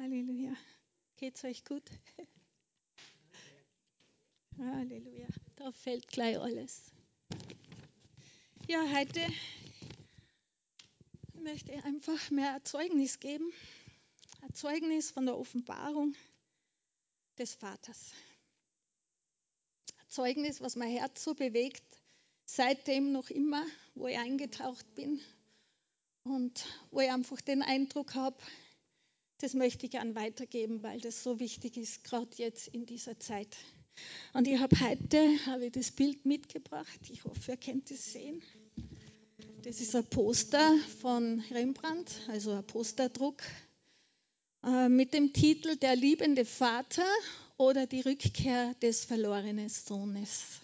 Halleluja. Geht's euch gut? Halleluja. Da fällt gleich alles. Ja, heute möchte ich einfach mehr Erzeugnis geben. Erzeugnis von der Offenbarung des Vaters. Zeugnis, was mein Herz so bewegt, seitdem noch immer, wo ich eingetaucht bin und wo ich einfach den Eindruck habe, das möchte ich gern weitergeben, weil das so wichtig ist, gerade jetzt in dieser Zeit. Und ich habe heute habe ich das Bild mitgebracht. Ich hoffe, ihr könnt es sehen. Das ist ein Poster von Rembrandt, also ein Posterdruck äh, mit dem Titel Der liebende Vater oder die Rückkehr des verlorenen Sohnes.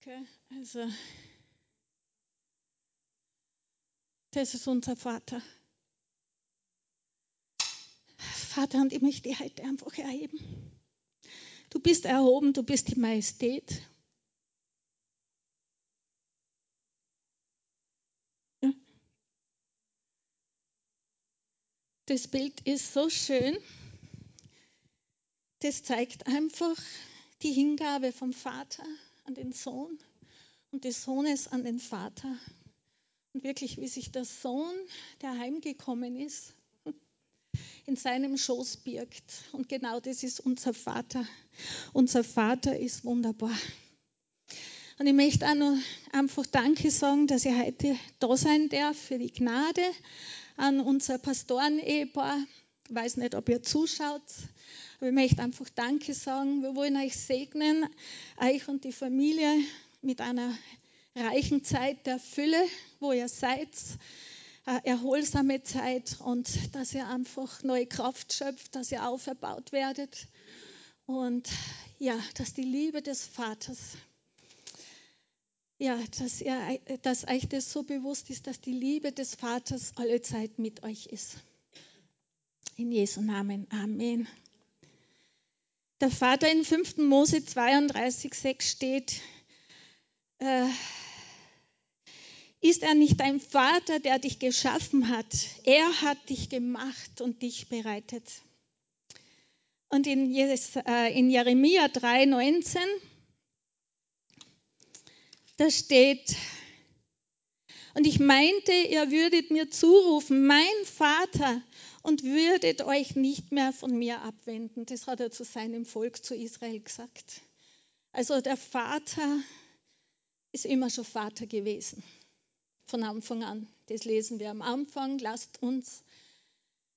Okay, also Das ist unser Vater. Vater, und ich möchte dich heute einfach erheben. Du bist erhoben, du bist die Majestät. Das Bild ist so schön. Das zeigt einfach die Hingabe vom Vater an den Sohn und des Sohnes an den Vater. Und wirklich, wie sich der Sohn, der heimgekommen ist, in seinem Schoß birgt. Und genau das ist unser Vater. Unser Vater ist wunderbar. Und ich möchte auch noch einfach Danke sagen, dass ich heute da sein darf für die Gnade an unser Pastoren-Ehepaar. Ich weiß nicht, ob ihr zuschaut, aber ich möchte einfach Danke sagen. Wir wollen euch segnen, euch und die Familie mit einer reichen Zeit der Fülle, wo ihr seid, erholsame Zeit und dass ihr einfach neue Kraft schöpft, dass ihr auferbaut werdet und ja, dass die Liebe des Vaters, ja, dass, ihr, dass euch das so bewusst ist, dass die Liebe des Vaters alle Zeit mit euch ist. In Jesu Namen. Amen. Der Vater in 5. Mose 32, 6 steht, äh, ist er nicht dein Vater, der dich geschaffen hat? Er hat dich gemacht und dich bereitet. Und in, äh, Jeremia 3, 19, da steht, und ich meinte, ihr würdet mir zurufen, mein Vater, und würdet euch nicht mehr von mir abwenden. Das hat er zu seinem Volk, zu Israel gesagt. Also der Vater ist immer schon Vater gewesen von Anfang an. Das lesen wir am Anfang. Lasst uns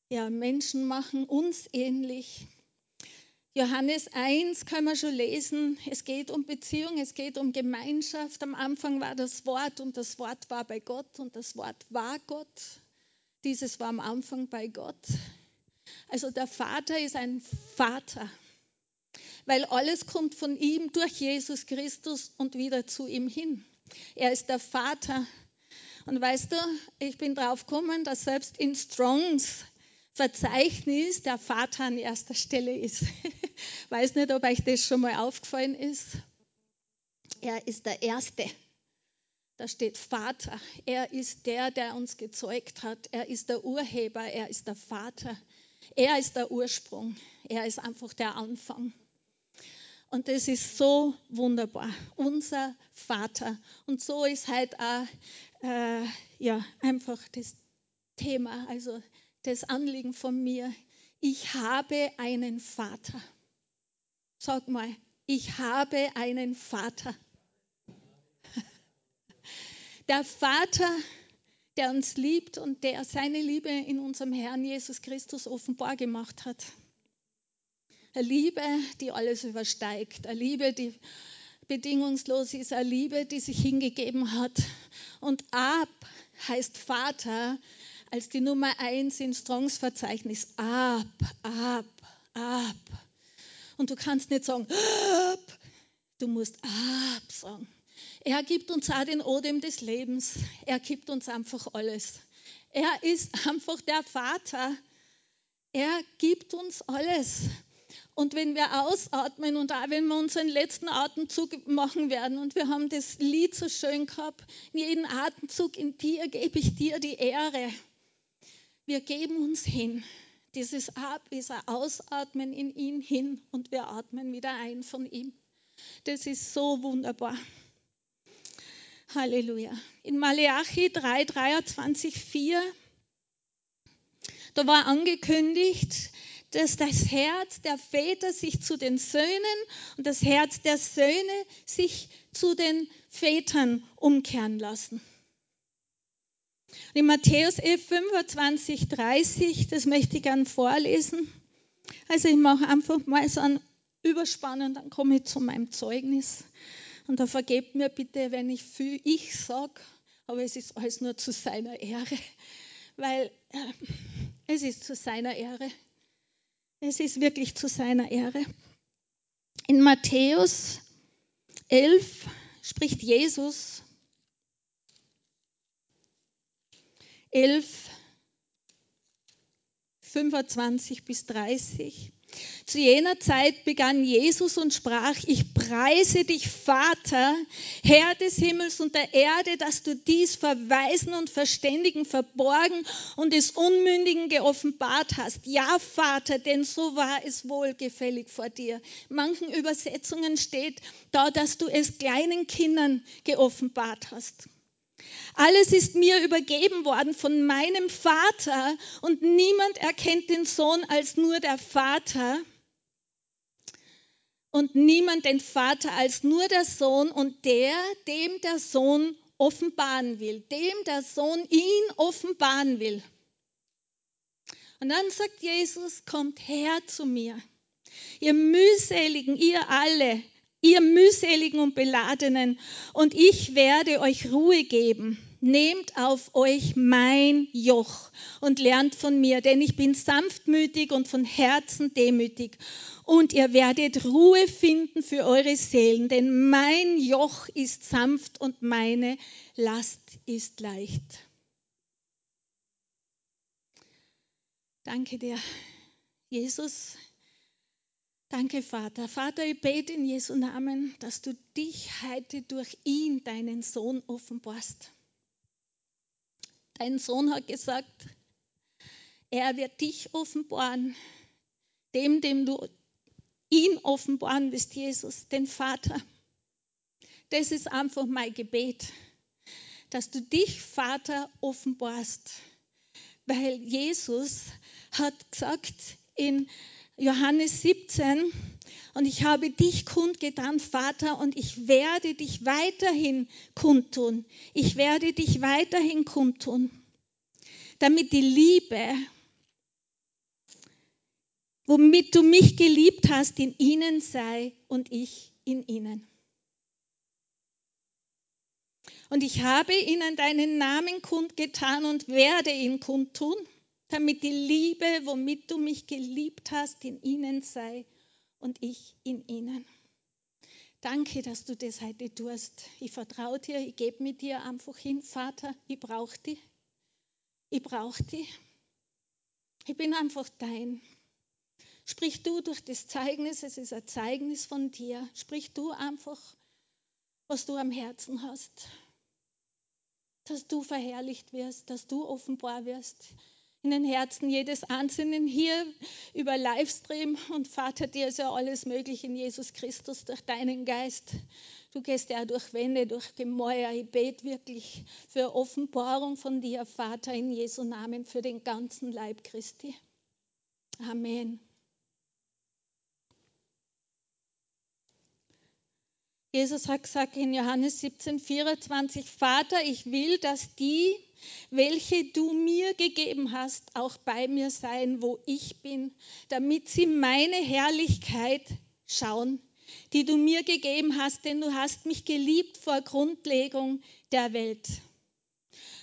ja, Menschen machen, uns ähnlich. Johannes 1 können wir schon lesen. Es geht um Beziehung, es geht um Gemeinschaft. Am Anfang war das Wort und das Wort war bei Gott und das Wort war Gott. Dieses war am Anfang bei Gott. Also der Vater ist ein Vater, weil alles kommt von ihm durch Jesus Christus und wieder zu ihm hin. Er ist der Vater und weißt du, ich bin drauf gekommen, dass selbst in Strongs Verzeichnis der Vater an erster Stelle ist. Weiß nicht, ob euch das schon mal aufgefallen ist. Er ist der Erste. Da steht Vater. Er ist der, der uns gezeugt hat. Er ist der Urheber. Er ist der Vater. Er ist der Ursprung. Er ist einfach der Anfang. Und das ist so wunderbar. Unser Vater. Und so ist halt auch äh, ja, einfach das Thema, also das Anliegen von mir. Ich habe einen Vater. Sag mal, ich habe einen Vater. Der Vater, der uns liebt und der seine Liebe in unserem Herrn Jesus Christus offenbar gemacht hat. Eine Liebe, die alles übersteigt. Eine Liebe, die bedingungslos ist. Eine Liebe, die sich hingegeben hat und Ab heißt Vater als die Nummer eins in Strongs Verzeichnis. Ab, ab, ab. Und du kannst nicht sagen, ab. Du musst ab sagen. Er gibt uns auch den Odem des Lebens. Er gibt uns einfach alles. Er ist einfach der Vater. Er gibt uns alles. Und wenn wir ausatmen und auch wenn wir unseren letzten Atemzug machen werden und wir haben das Lied so schön gehabt, in jedem Atemzug in dir gebe ich dir die Ehre. wir geben uns hin. Dieses Ab ist ein Ausatmen in ihn hin und wir atmen wieder ein von ihm. Das ist so wunderbar. Halleluja. In Maleachi 3, 23, 4, da war angekündigt, dass das Herz der Väter sich zu den Söhnen und das Herz der Söhne sich zu den Vätern umkehren lassen. In Matthäus 11, 25, 30, das möchte ich gern vorlesen. Also ich mache einfach mal so einen Überspann und dann komme ich zu meinem Zeugnis. Und da vergebt mir bitte, wenn ich viel ich sage, aber es ist alles nur zu seiner Ehre, weil äh, es ist zu seiner Ehre. Es ist wirklich zu seiner Ehre. In Matthäus 11 spricht Jesus 11, 25 bis 30. Zu jener Zeit begann Jesus und sprach, ich preise dich, Vater, Herr des Himmels und der Erde, dass du dies Verweisen und Verständigen verborgen und des Unmündigen geoffenbart hast. Ja, Vater, denn so war es wohlgefällig vor dir. In manchen Übersetzungen steht da, dass du es kleinen Kindern geoffenbart hast. Alles ist mir übergeben worden von meinem Vater und niemand erkennt den Sohn als nur der Vater und niemand den Vater als nur der Sohn und der, dem der Sohn offenbaren will, dem der Sohn ihn offenbaren will. Und dann sagt Jesus, kommt her zu mir, ihr mühseligen, ihr alle, ihr mühseligen und beladenen, und ich werde euch Ruhe geben. Nehmt auf euch mein Joch und lernt von mir, denn ich bin sanftmütig und von Herzen demütig. Und ihr werdet Ruhe finden für eure Seelen, denn mein Joch ist sanft und meine Last ist leicht. Danke dir, Jesus. Danke, Vater. Vater, ich bete in Jesu Namen, dass du dich heute durch ihn, deinen Sohn, offenbarst. Dein Sohn hat gesagt, er wird dich offenbaren, dem, dem du ihn offenbaren wirst, Jesus, den Vater. Das ist einfach mein Gebet, dass du dich, Vater, offenbarst. Weil Jesus hat gesagt in Johannes 17, und ich habe dich kundgetan, Vater, und ich werde dich weiterhin kundtun. Ich werde dich weiterhin kundtun, damit die Liebe, womit du mich geliebt hast, in ihnen sei und ich in ihnen. Und ich habe ihnen deinen Namen kundgetan und werde ihn kundtun damit die Liebe, womit du mich geliebt hast, in ihnen sei und ich in ihnen. Danke, dass du das heute tust. Ich vertraue dir, ich gebe mit dir einfach hin, Vater, ich brauche dich. Ich brauche dich. Ich bin einfach dein. Sprich du durch das Zeugnis, es ist ein Zeugnis von dir. Sprich du einfach, was du am Herzen hast. Dass du verherrlicht wirst, dass du offenbar wirst den Herzen jedes Einzelnen hier über Livestream. Und Vater, dir ist ja alles möglich in Jesus Christus durch deinen Geist. Du gehst ja durch Wände, durch Gemäuer. Ich bete wirklich für Offenbarung von dir, Vater, in Jesu Namen, für den ganzen Leib Christi. Amen. Jesus hat gesagt in Johannes 17, 24, Vater, ich will, dass die, welche du mir gegeben hast, auch bei mir sein, wo ich bin, damit sie meine Herrlichkeit schauen, die du mir gegeben hast, denn du hast mich geliebt vor Grundlegung der Welt.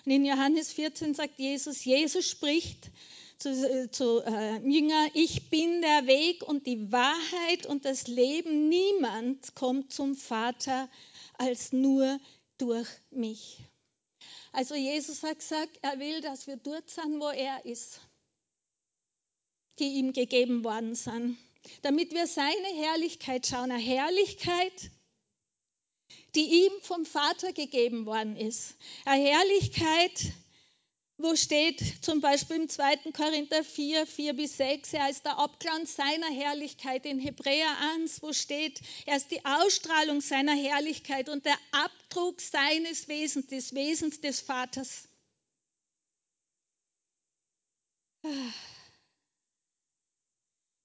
Und in Johannes 14 sagt Jesus, Jesus spricht zu, zu äh, Jünger, ich bin der Weg und die Wahrheit und das Leben. Niemand kommt zum Vater als nur durch mich. Also Jesus hat gesagt, er will, dass wir dort sind, wo er ist, die ihm gegeben worden sind, damit wir seine Herrlichkeit schauen, eine Herrlichkeit, die ihm vom Vater gegeben worden ist, eine Herrlichkeit, wo steht zum Beispiel im 2. Korinther 4, 4 bis 6, er ist der Abglanz seiner Herrlichkeit. In Hebräer 1, wo steht, er ist die Ausstrahlung seiner Herrlichkeit und der Abdruck seines Wesens, des Wesens des Vaters.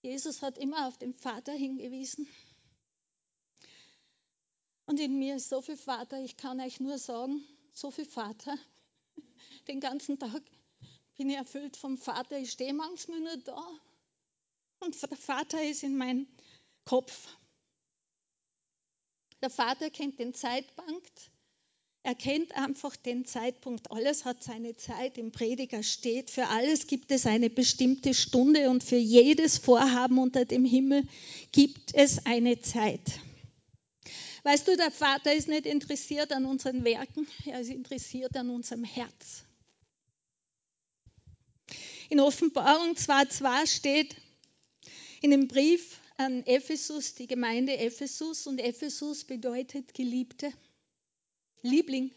Jesus hat immer auf den Vater hingewiesen. Und in mir ist so viel Vater, ich kann euch nur sagen, so viel Vater. Den ganzen Tag bin ich erfüllt vom Vater. Ich stehe manchmal nur da und der Vater ist in meinem Kopf. Der Vater kennt den Zeitpunkt, er kennt einfach den Zeitpunkt. Alles hat seine Zeit. Im Prediger steht, für alles gibt es eine bestimmte Stunde und für jedes Vorhaben unter dem Himmel gibt es eine Zeit. Weißt du, der Vater ist nicht interessiert an unseren Werken, er ist interessiert an unserem Herz. In Offenbarung 2.2 steht in dem Brief an Ephesus, die Gemeinde Ephesus, und Ephesus bedeutet Geliebte. Liebling.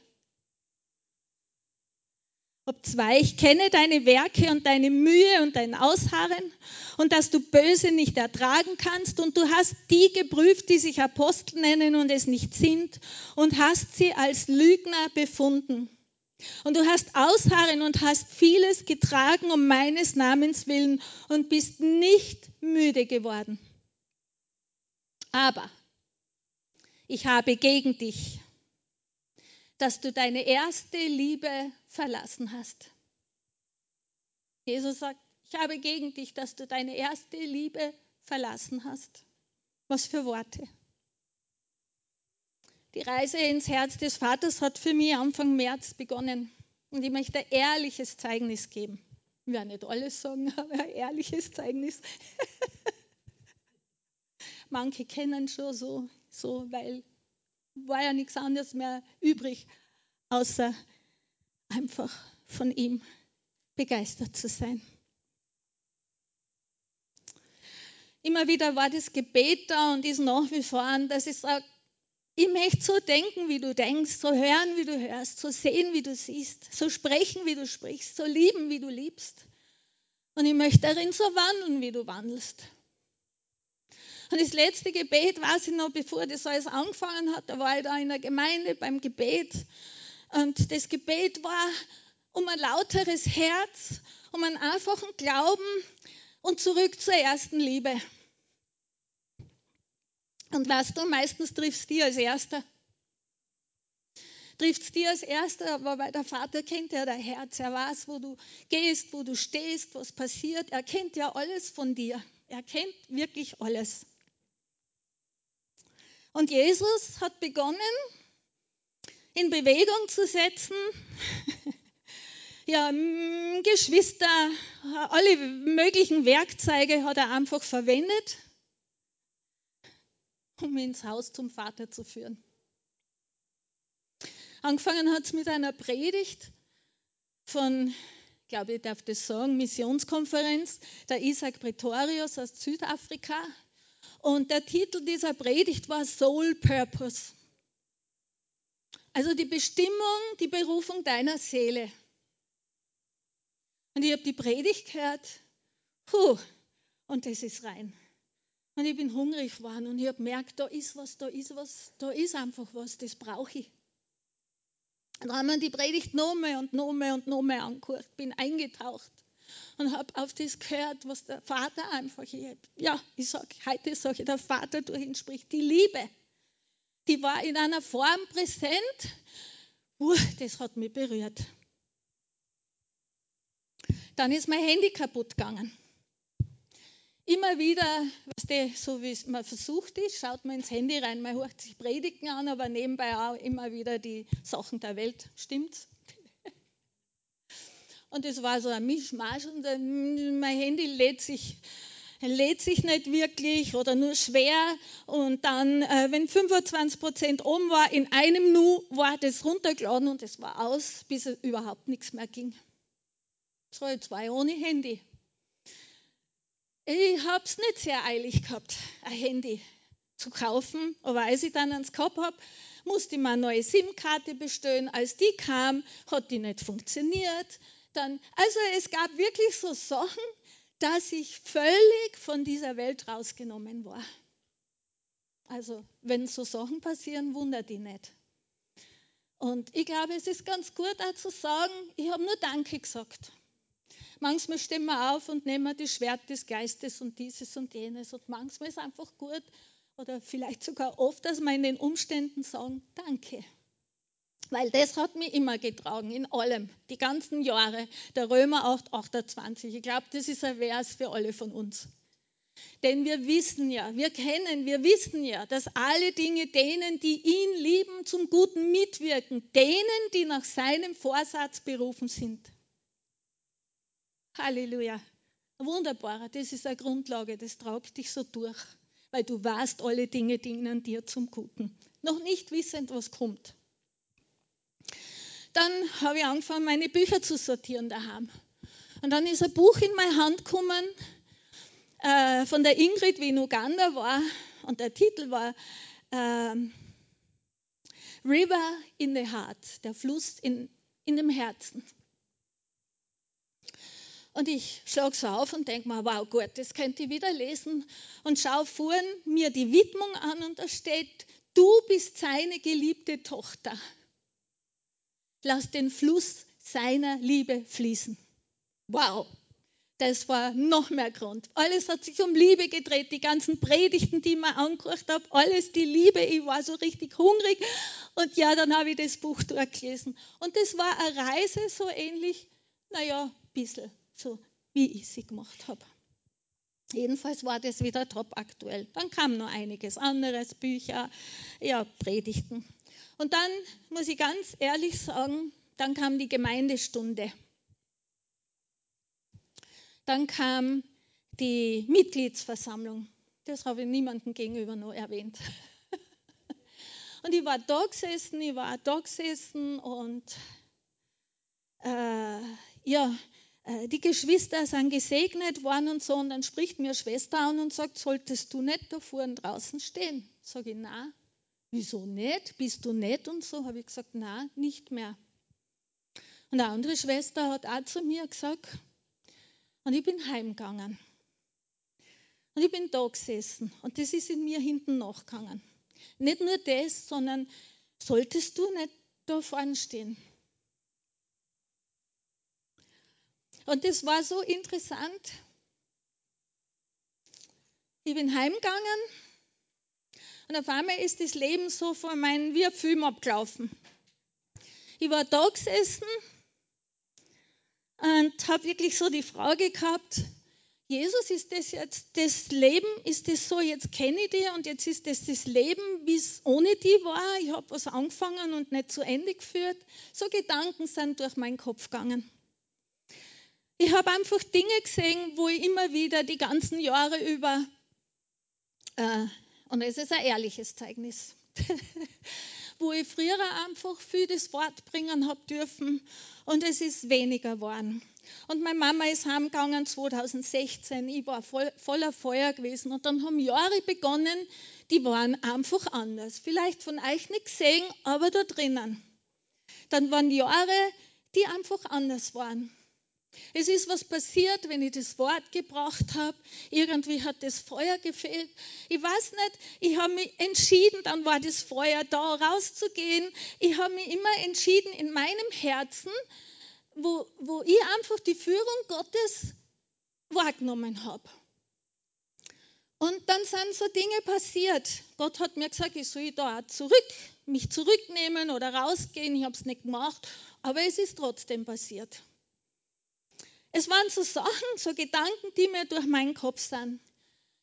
Ob zwei, ich kenne deine Werke und deine Mühe und dein Ausharren und dass du Böse nicht ertragen kannst und du hast die geprüft, die sich Apostel nennen und es nicht sind und hast sie als Lügner befunden. Und du hast Ausharren und hast vieles getragen um meines Namens willen und bist nicht müde geworden. Aber ich habe gegen dich dass du deine erste Liebe verlassen hast. Jesus sagt, ich habe gegen dich, dass du deine erste Liebe verlassen hast. Was für Worte. Die Reise ins Herz des Vaters hat für mich Anfang März begonnen. Und ich möchte ein ehrliches Zeugnis geben. Ich werde nicht alles sagen, aber ein ehrliches Zeugnis. Manche kennen schon so, so, weil war ja nichts anderes mehr übrig, außer einfach von ihm begeistert zu sein. Immer wieder war das Gebet da und ist nach wie vor an, dass ich sage, ich möchte so denken, wie du denkst, so hören, wie du hörst, so sehen, wie du siehst, so sprechen, wie du sprichst, so lieben, wie du liebst. Und ich möchte darin so wandeln, wie du wandelst. Und das letzte Gebet, weiß ich noch, bevor das alles angefangen hat, da war ich da in der Gemeinde beim Gebet. Und das Gebet war um ein lauteres Herz, um einen einfachen Glauben und zurück zur ersten Liebe. Und weißt du, meistens triffst du als Erster. Trifft es dir als Erster, aber weil der Vater kennt ja dein Herz. Er weiß, wo du gehst, wo du stehst, was passiert. Er kennt ja alles von dir. Er kennt wirklich alles. Und Jesus hat begonnen, in Bewegung zu setzen. ja, Geschwister, alle möglichen Werkzeuge hat er einfach verwendet, um ins Haus zum Vater zu führen. Angefangen hat es mit einer Predigt von, glaube, ich darf das sagen, Missionskonferenz der Isaac Pretorius aus Südafrika. Und der Titel dieser Predigt war Soul Purpose. Also die Bestimmung, die Berufung deiner Seele. Und ich habe die Predigt gehört, puh, und das ist rein. Und ich bin hungrig geworden und ich habe gemerkt, da ist was, da ist was, da ist einfach was, das brauche ich. Und dann haben wir die Predigt nochmal und nochmal und nochmal angehört, bin eingetaucht und habe auf das gehört, was der Vater einfach, ja, ich sage, heute sage ich, der Vater durch ihn spricht, die Liebe, die war in einer Form präsent, uh, das hat mich berührt. Dann ist mein Handy kaputt gegangen. Immer wieder, was die, so wie es man versucht ist, schaut man ins Handy rein, man hört sich Predigten an, aber nebenbei auch immer wieder die Sachen der Welt. Stimmt's? Und es war so ein Mischmasch und mein Handy lädt sich, lädt sich nicht wirklich oder nur schwer. Und dann, äh, wenn 25 Prozent oben war, in einem Nu war das runtergeladen und es war aus, bis es überhaupt nichts mehr ging. So, jetzt war ich ohne Handy. Ich habe es nicht sehr eilig gehabt, ein Handy zu kaufen, aber als ich dann eins gehabt habe, musste ich mir eine neue SIM-Karte bestellen. Als die kam, hat die nicht funktioniert Dann, also es gab wirklich so Sachen, dass ich völlig von dieser Welt rausgenommen war. Also wenn so Sachen passieren, wundert die nicht. Und ich glaube, es ist ganz gut auch zu sagen, ich habe nur Danke gesagt. Manchmal stehen wir auf und nehmen das Schwert des Geistes und dieses und jenes. Und manchmal ist es einfach gut oder vielleicht sogar oft, dass wir in den Umständen sagen, danke. Weil das hat mich immer getragen, in allem, die ganzen Jahre. Der Römer 8, 28. Ich glaube, das ist ein Vers für alle von uns. Denn wir wissen ja, wir kennen, wir wissen ja, dass alle Dinge denen, die ihn lieben, zum Guten mitwirken, denen, die nach seinem Vorsatz berufen sind. Halleluja. Wunderbar, das ist eine Grundlage, das tragt dich so durch, weil du weißt, alle Dinge dienen dir zum Guten. Noch nicht wissend, was kommt. Dann habe ich angefangen, meine Bücher zu sortieren daheim. Und dann ist ein Buch in meine Hand gekommen, äh, von der Ingrid, wie in Uganda war. Und der Titel war äh, River in the Heart, der Fluss in, in dem Herzen. Und ich schlage so auf und denke mir, wow, gut, das könnte ich wieder lesen. Und schaue vorn mir die Widmung an und da steht, du bist seine geliebte Tochter. Lass den Fluss seiner Liebe fließen. Wow, das war noch mehr Grund. Alles hat sich um Liebe gedreht, die ganzen Predigten, die ich mir angehört habe, alles die Liebe. Ich war so richtig hungrig. Und ja, dann habe ich das Buch durchgelesen. Und das war eine Reise so ähnlich, naja, ein bisschen so, wie ich sie gemacht habe. Jedenfalls war das wieder top aktuell. Dann kam noch einiges anderes, Bücher, ja, Predigten. Und dann muss ich ganz ehrlich sagen, dann kam die Gemeindestunde. Dann kam die Mitgliedsversammlung. Das habe ich niemandem gegenüber noch erwähnt. Und ich war da gesessen, ich war da gesessen und äh, ja, die Geschwister sind gesegnet worden und so. Und dann spricht mir Schwester an und sagt, solltest du nicht da vorne draußen stehen? Sage ich, na, wieso nicht? Bist du nett und so? Habe ich gesagt, na, nicht mehr. Und eine andere Schwester hat auch zu mir gesagt, und ich bin heimgegangen. Und ich bin da gesessen und das ist in mir hinten nachgegangen. Nicht nur das, sondern solltest du nicht da vorne stehen? Und das war so interessant. Ich bin heimgegangen und auf einmal ist das Leben so vor meinen wie ein Film abgelaufen. Ich war da gesessen und habe wirklich so die Frage gehabt, Jesus, ist das jetzt das Leben, ist das so, jetzt kenne ich dich und jetzt ist das das Leben, wie es ohne die war. Ich habe was angefangen und nicht zu Ende geführt. So Gedanken sind durch meinen Kopf gegangen. Ich habe einfach Dinge gesehen, wo ich immer wieder die ganzen Jahre über, äh, und es ist ein ehrliches Zeugnis, wo ich früher einfach viel das Wort bringen habe dürfen und es ist weniger geworden. Und meine Mama ist heimgegangen 2016. Ich war voll, voller Feuer gewesen. Und dann haben Jahre begonnen, die waren einfach anders. Vielleicht von euch nicht gesehen, aber da drinnen. Dann waren Jahre, die einfach anders waren. Es ist was passiert, wenn ich das Wort gebracht habe. Irgendwie hat das Feuer gefehlt. Ich weiß nicht, ich habe mich entschieden, dann war das Feuer da, rauszugehen. Ich habe mich immer entschieden in meinem Herzen, wo, wo ich einfach die Führung Gottes wahrgenommen habe. Und dann sind so Dinge passiert. Gott hat mir gesagt, ich soll da zurück, mich zurücknehmen oder rausgehen. Ich habe es nicht gemacht, aber es ist trotzdem passiert. Es waren so Sachen, so Gedanken, die mir durch meinen Kopf sind.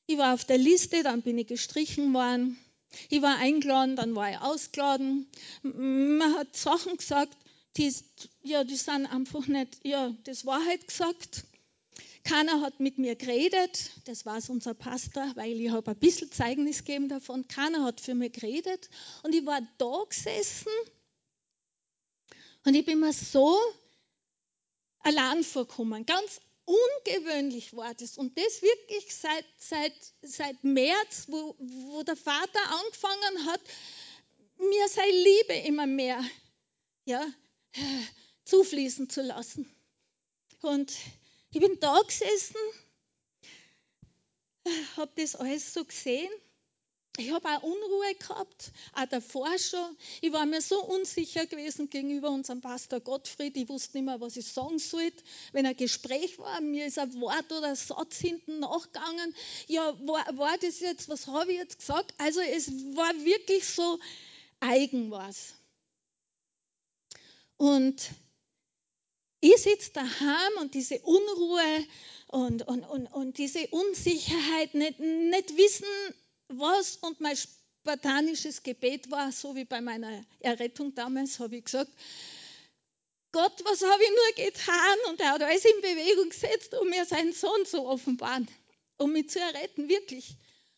Ich war auf der Liste, dann bin ich gestrichen worden. Ich war eingeladen, dann war ich ausgeladen. Man hat Sachen gesagt, die, ja, die sind einfach nicht, ja, das Wahrheit gesagt. Keiner hat mit mir geredet, das war unser Pastor, weil ich habe ein bisschen Zeugnis gegeben davon. Keiner hat für mich geredet und ich war da gesessen und ich bin mir so allein vorkommen. Ganz ungewöhnlich war das. Und das wirklich seit, seit, seit März, wo, wo der Vater angefangen hat, mir seine Liebe immer mehr ja, zufließen zu lassen. Und ich bin da gesessen, habe das alles so gesehen ich habe auch Unruhe gehabt, auch davor schon. Ich war mir so unsicher gewesen gegenüber unserem Pastor Gottfried. Ich wusste nicht mehr, was ich sagen sollte. Wenn ein Gespräch war, mir ist ein Wort oder ein Satz hinten nachgegangen. Ja, war, war das jetzt, was habe ich jetzt gesagt? Also es war wirklich so eigen was. Und ich sitze daheim und diese Unruhe und, und, und, und diese Unsicherheit, nicht, nicht wissen, was und mein spartanisches Gebet war, so wie bei meiner Errettung damals, habe ich gesagt, Gott, was habe ich nur getan? Und er hat alles in Bewegung gesetzt, um mir seinen Sohn zu offenbaren, um mich zu erretten, wirklich.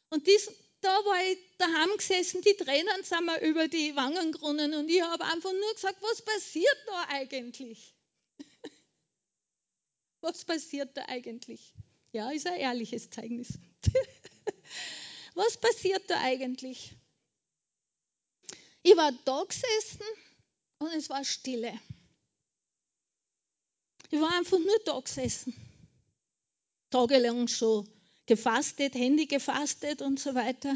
Und dies, da war ich daheim gesessen, die Tränen sind mir über die Wangen gerunnen und ich habe einfach nur gesagt, was passiert da eigentlich? was passiert da eigentlich? Ja, ist ein ehrliches Zeugnis. Was passiert da eigentlich? Ich war da gesessen und es war Stille. Ich war einfach nur da gesessen. Tagelang schon gefastet, Handy gefastet und so weiter.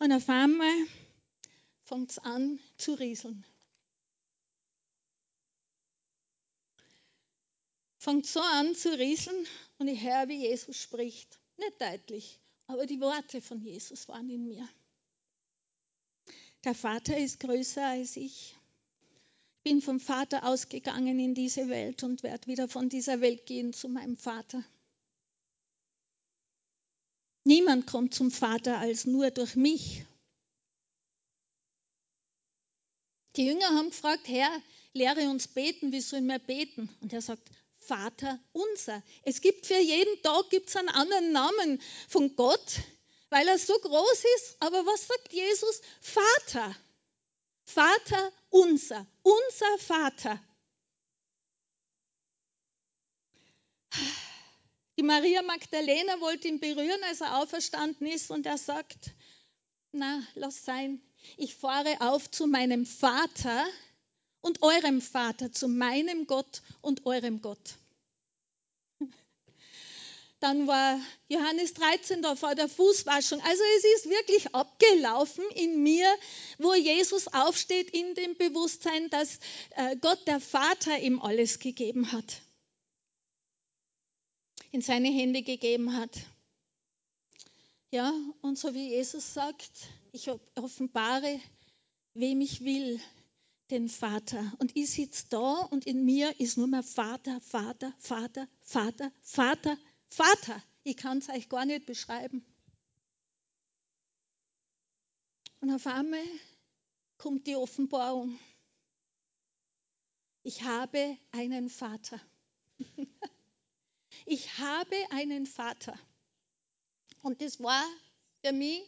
Und auf einmal fängt es an zu rieseln. Fängt so an zu rieseln und ich höre, wie Jesus spricht. Nicht deutlich, aber die Worte von Jesus waren in mir. Der Vater ist größer als ich. Ich bin vom Vater ausgegangen in diese Welt und werde wieder von dieser Welt gehen zu meinem Vater. Niemand kommt zum Vater als nur durch mich. Die Jünger haben gefragt, Herr, lehre uns beten, wie sollen wir beten? Und er sagt, Vater unser. Es gibt für jeden Tag gibt's einen anderen Namen von Gott, weil er so groß ist. Aber was sagt Jesus? Vater. Vater unser. Unser Vater. Die Maria Magdalena wollte ihn berühren, als er auferstanden ist, und er sagt, na, lass sein, ich fahre auf zu meinem Vater und eurem Vater, zu meinem Gott und eurem Gott. Dann war Johannes 13 da vor der Fußwaschung. Also es ist wirklich abgelaufen in mir, wo Jesus aufsteht in dem Bewusstsein, dass äh, Gott der Vater ihm alles gegeben hat. In seine Hände gegeben hat. Ja, und so wie Jesus sagt, ich offenbare, wem ich will, den Vater. Und ich sitze da und in mir ist nur mehr Vater, Vater, Vater, Vater, Vater, Vater. Ich kann es euch gar nicht beschreiben. Und auf einmal kommt die Offenbarung. Ich habe einen Vater. ich habe einen Vater. Und das war für mich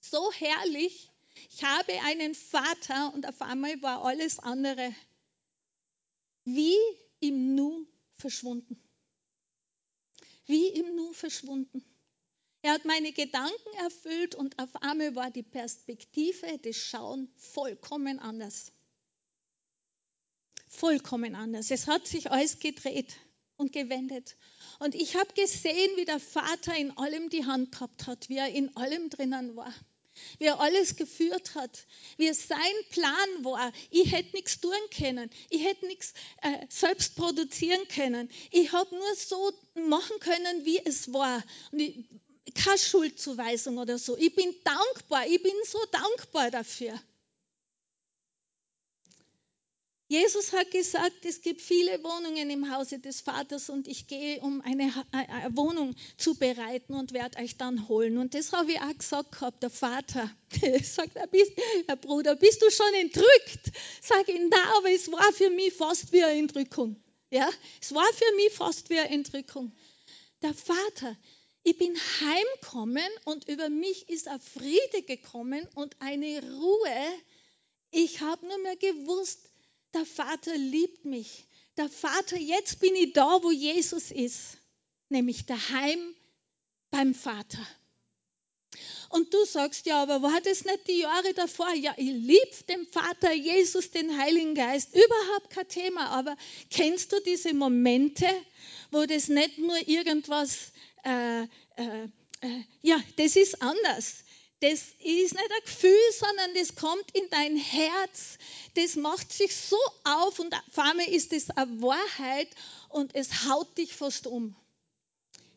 so herrlich, ich habe einen Vater und auf einmal war alles andere wie im Nu verschwunden. Wie im Nu verschwunden. Er hat meine Gedanken erfüllt und auf einmal war die Perspektive des Schauen vollkommen anders. Vollkommen anders. Es hat sich alles gedreht und gewendet. Und ich habe gesehen, wie der Vater in allem die Hand gehabt hat, wie er in allem drinnen war wie er alles geführt hat, wie es sein Plan war. Ich hätte nichts tun können, ich hätte nichts äh, selbst produzieren können. Ich habe nur so machen können, wie es war. Und ich, keine Schuldzuweisung oder so. Ich bin dankbar, ich bin so dankbar dafür. Jesus hat gesagt, es gibt viele Wohnungen im Hause des Vaters und ich gehe, um eine, eine Wohnung zu bereiten und werde euch dann holen. Und das habe ich auch gesagt gehabt, der Vater. sagt, Herr Bruder, bist du schon entrückt? Sag ich, na, aber es war für mich fast wie eine Entrückung. Ja, es war für mich fast wie eine Entrückung. Der Vater, ich bin heimgekommen und über mich ist ein Friede gekommen und eine Ruhe. Ich habe nur mehr gewusst, der Vater liebt mich. Der Vater, jetzt bin ich da, wo Jesus ist, nämlich daheim beim Vater. Und du sagst, ja, aber war das nicht die Jahre davor? Ja, ich liebe den Vater, Jesus, den Heiligen Geist, überhaupt kein Thema. Aber kennst du diese Momente, wo das nicht nur irgendwas, äh, äh, äh, ja, das ist anders. Das ist nicht ein Gefühl, sondern das kommt in dein Herz. Das macht sich so auf und auf einmal ist es eine Wahrheit und es haut dich fast um.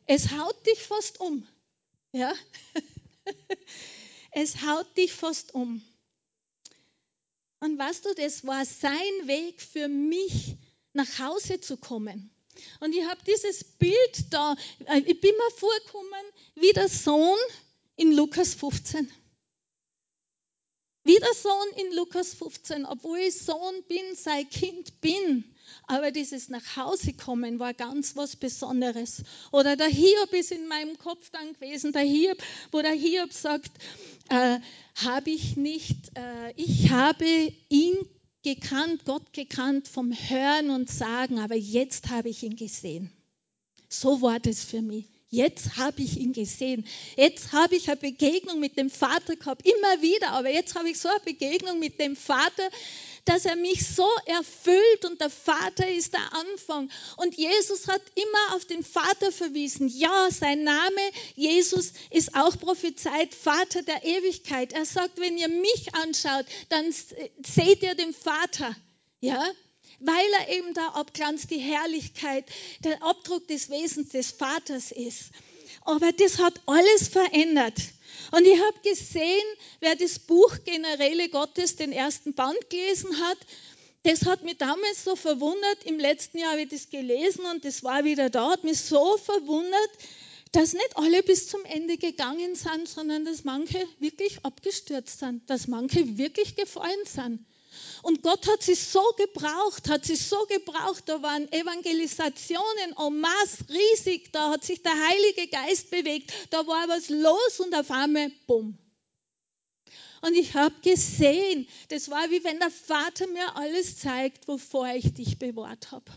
Es haut dich fast um. Ja? es haut dich fast um. Und weißt du, das war sein Weg für mich, nach Hause zu kommen. Und ich habe dieses Bild da, äh, ich bin mir vorgekommen wie der Sohn in Lukas 15. Wie der Sohn in Lukas 15, obwohl ich Sohn bin, sein Kind bin. Aber dieses nach Hause kommen war ganz was Besonderes. Oder der Hiob ist in meinem Kopf dann gewesen, der Hiob, wo der Hiob sagt, äh, habe ich nicht, äh, ich habe ihn gekannt, Gott gekannt vom Hören und Sagen, aber jetzt habe ich ihn gesehen. So war das für mich. Jetzt habe ich ihn gesehen. Jetzt habe ich eine Begegnung mit dem Vater gehabt, immer wieder, aber jetzt habe ich so eine Begegnung mit dem Vater, dass er mich so erfüllt und der Vater ist der Anfang. Und Jesus hat immer auf den Vater verwiesen. Ja, sein Name, Jesus, ist auch prophezeit, Vater der Ewigkeit. Er sagt, wenn ihr mich anschaut, dann seht ihr den Vater. Ja, weil er eben der Abglanz, die Herrlichkeit, der Abdruck des Wesens des Vaters ist. Aber das hat alles verändert. Und ich habe gesehen, wer das Buch Generäle Gottes, den ersten Band gelesen hat, das hat mich damals so verwundert. Im letzten Jahr habe ich das gelesen und das war wieder da, hat mich so verwundert, dass nicht alle bis zum Ende gegangen sind, sondern dass manche wirklich abgestürzt sind, dass manche wirklich gefallen sind. Und Gott hat sie so gebraucht, hat sie so gebraucht. Da waren Evangelisationen en masse riesig. Da hat sich der Heilige Geist bewegt. Da war was los und auf einmal, bumm. Und ich habe gesehen, das war wie wenn der Vater mir alles zeigt, wovor ich dich bewahrt habe.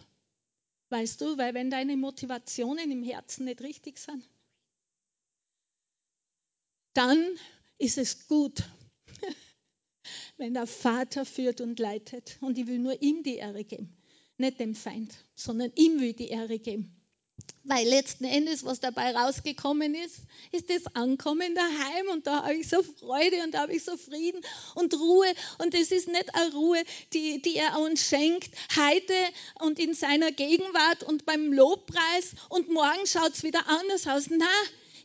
Weißt du, weil wenn deine Motivationen im Herzen nicht richtig sind, dann ist es gut, wenn der Vater führt und leitet. Und ich will nur ihm die Ehre geben, nicht dem Feind, sondern ihm will ich die Ehre geben. Weil letzten Endes, was dabei rausgekommen ist, ist das Ankommen daheim und da habe ich so Freude und da habe ich so Frieden und Ruhe. Und es ist nicht eine Ruhe, die, die er uns schenkt, heute und in seiner Gegenwart und beim Lobpreis und morgen schaut es wieder anders aus. Nein,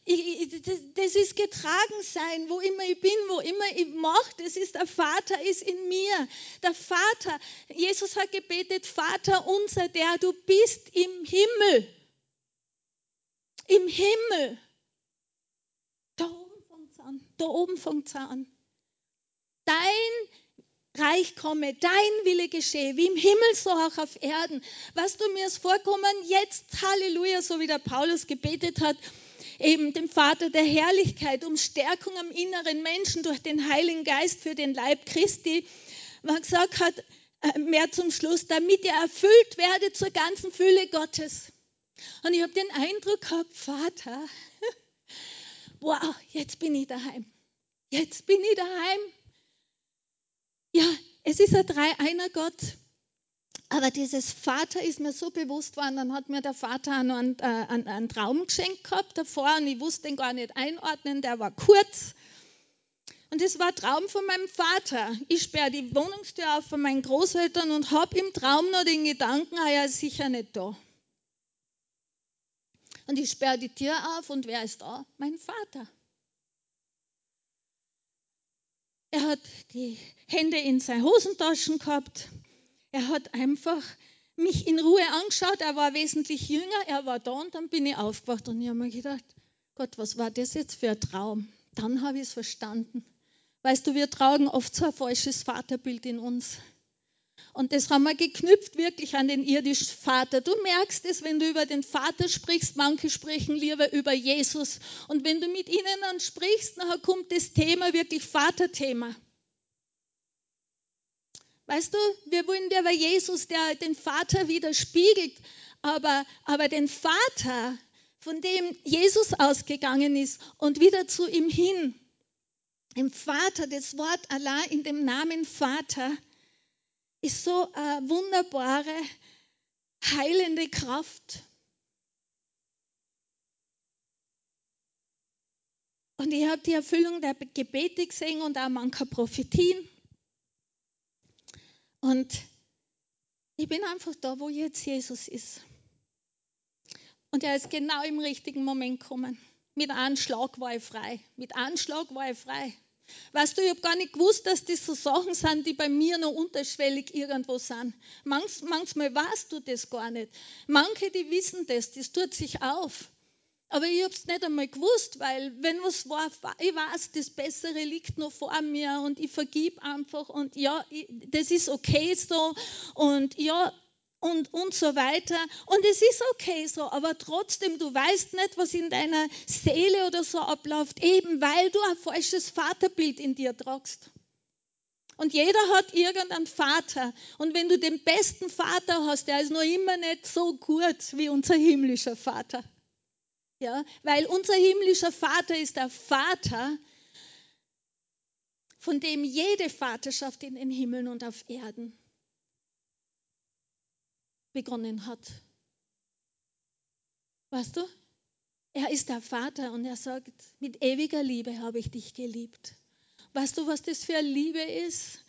ich, das ist getragen sein, wo immer ich bin, wo immer ich mache. Das ist der Vater ist in mir. Der Vater, Jesus hat gebetet, Vater unser, der du bist im Himmel. Im Himmel. Da oben fängt es an. Da oben fängt es an. Dein Reich komme, dein Wille geschehe, wie im Himmel, so auch auf Erden. Was du mir ist vorkommen, jetzt, Halleluja, so wie der Paulus gebetet hat, eben dem Vater der Herrlichkeit, um Stärkung am inneren Menschen durch den Heiligen Geist für den Leib Christi, was gesagt hat, äh, mehr zum Schluss, damit ihr erfüllt werdet zur ganzen Fülle Gottes. Und ich habe den Eindruck gehabt, Vater, wow, jetzt bin ich daheim. Jetzt bin ich daheim. Ja, es ist ein Drei-Einer Gott. Aber dieses Vater ist mir so bewusst worden, dann hat mir der Vater einen, äh, einen, einen Traum geschenkt gehabt davor und ich wusste den gar nicht einordnen, der war kurz. Und es war ein Traum von meinem Vater. Ich sperre die Wohnungstür auf von meinen Großeltern und habe im Traum nur den Gedanken, ah, er ist sicher nicht da. Und ich sperre die Tür auf und wer ist da? Mein Vater. Er hat die Hände in seine Hosentaschen gehabt er hat einfach mich in Ruhe angeschaut. Er war wesentlich jünger, er war da und dann bin ich aufgewacht und ich habe mir gedacht, Gott, was war das jetzt für ein Traum? Dann habe ich es verstanden. Weißt du, wir tragen oft so ein falsches Vaterbild in uns. Und das haben wir geknüpft wirklich an den irdischen Vater. Du merkst es, wenn du über den Vater sprichst. Manche sprechen lieber über Jesus. Und wenn du mit ihnen dann sprichst, dann kommt das Thema wirklich Vaterthema. Weißt du, wir wollen der war Jesus, der den Vater widerspiegelt, aber, aber den Vater, von dem Jesus ausgegangen ist und wieder zu ihm hin, Im Vater, das Wort Allah in dem Namen Vater ist so eine wunderbare, heilende Kraft. Und ich habe die Erfüllung der Gebete gesehen und auch mancher Prophetien. Und ich bin einfach da, wo jetzt Jesus ist. Und er ist genau im richtigen Moment gekommen. Mit einem Schlag war ich frei. Mit einem Schlag war ich frei. Weißt du, ich habe gar nicht gewusst, dass das so Sachen sind, die bei mir noch unterschwellig irgendwo sind. Manch, manchmal weißt du das gar nicht. Manche, die wissen das, das tut sich auf. Aber ich habe es nicht einmal gewusst, weil wenn was war, ich weiß, das Bessere liegt noch vor mir und ich vergib einfach und ja, das ist okay so und ja, und, und so weiter. Und es ist okay so, aber trotzdem, du weißt nicht, was in deiner Seele oder so abläuft, eben weil du ein falsches Vaterbild in dir tragst. Und jeder hat irgendeinen Vater. Und wenn du den besten Vater hast, der ist noch immer nicht so gut wie unser himmlischer Vater. Ja, weil unser himmlischer Vater ist der Vater, von dem jede Vaterschaft in den Himmeln und auf Erden begonnen hat. Weißt du? Er ist der Vater und er sagt, mit ewiger Liebe habe ich dich geliebt. Weißt du, was das für eine Liebe ist?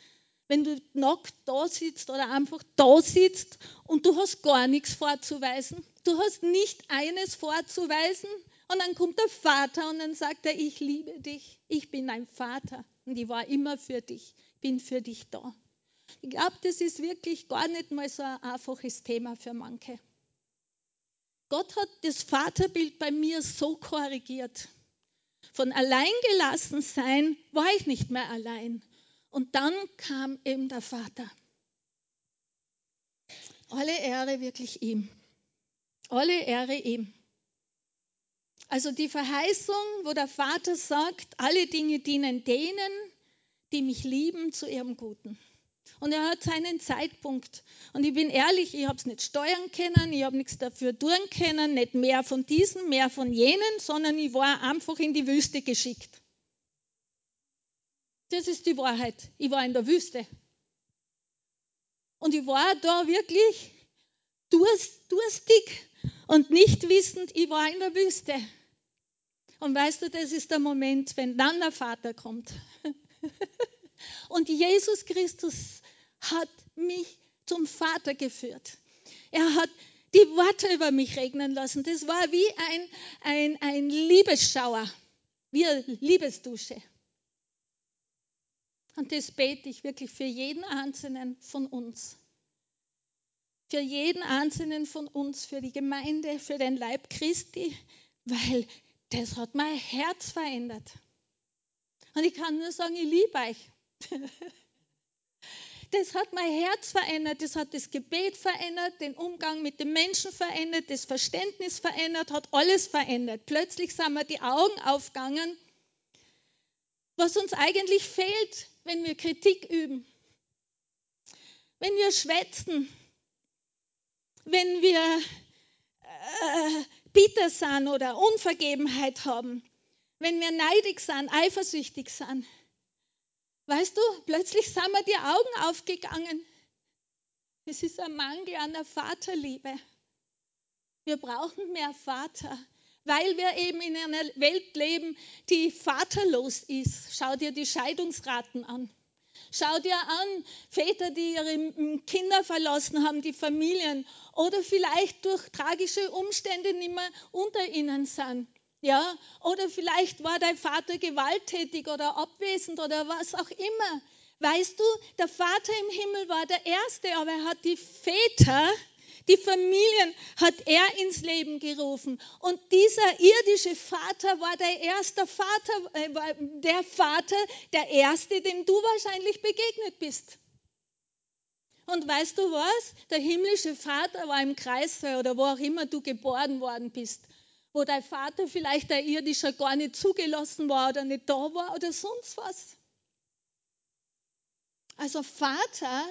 Wenn du nackt da sitzt oder einfach da sitzt und du hast gar nichts vorzuweisen. Du hast nicht eines vorzuweisen und dann kommt der Vater und dann sagt er, ich liebe dich, ich bin dein Vater und ich war immer für dich, bin für dich da. Ich glaube, das ist wirklich gar nicht mal so ein einfaches Thema für manche. Gott hat das Vaterbild bei mir so korrigiert. Von alleingelassen sein war ich nicht mehr allein. Und dann kam eben der Vater. Alle Ehre wirklich ihm. Alle Ehre ihm. Also die Verheißung, wo der Vater sagt, alle Dinge dienen denen, die mich lieben, zu ihrem Guten. Und er hat seinen Zeitpunkt. Und ich bin ehrlich, ich habe es nicht steuern können, ich habe nichts dafür tun können, nicht mehr von diesen, mehr von jenen, sondern ich war einfach in die Wüste geschickt. Das ist die Wahrheit. Ich war in der Wüste. Und ich war da wirklich durstig und nicht wissend, ich war in der Wüste. Und weißt du, das ist der Moment, wenn dann der Vater kommt. Und Jesus Christus hat mich zum Vater geführt. Er hat die Worte über mich regnen lassen. Das war wie ein, ein, ein Liebesschauer, wie eine Liebesdusche. Und das bete ich wirklich für jeden Einzelnen von uns. Für jeden Einzelnen von uns, für die Gemeinde, für den Leib Christi, weil das hat mein Herz verändert. Und ich kann nur sagen, ich liebe euch. das hat mein Herz verändert, das hat das Gebet verändert, den Umgang mit den Menschen verändert, das Verständnis verändert, hat alles verändert. Plötzlich sind mir die Augen aufgegangen, was uns eigentlich fehlt, wenn wir Kritik üben, wenn wir schwätzen, wenn wir äh, bitter sind oder Unvergebenheit haben, wenn wir neidig sind, eifersüchtig sind. Weißt du, plötzlich sind mir die Augen aufgegangen. Es ist ein Mangel an der Vaterliebe. Wir brauchen mehr Vater, weil wir eben in einer Welt leben, die vaterlos ist. Schau dir die Scheidungsraten an. Schau dir an, Väter, die ihre Kinder verlassen haben, die Familien oder vielleicht durch tragische Umstände nicht mehr unter ihnen sind. Ja, oder vielleicht war dein Vater gewalttätig oder abwesend oder was auch immer. Weißt du, der Vater im Himmel war der Erste, aber er hat die Väter, die Familien hat er ins Leben gerufen. Und dieser irdische Vater war der erste Vater, äh, der Vater, der Erste, dem du wahrscheinlich begegnet bist. Und weißt du was? Der himmlische Vater war im Kreissaal oder wo auch immer du geboren worden bist wo dein Vater vielleicht der irdischer gar nicht zugelassen war oder nicht da war oder sonst was. Also Vater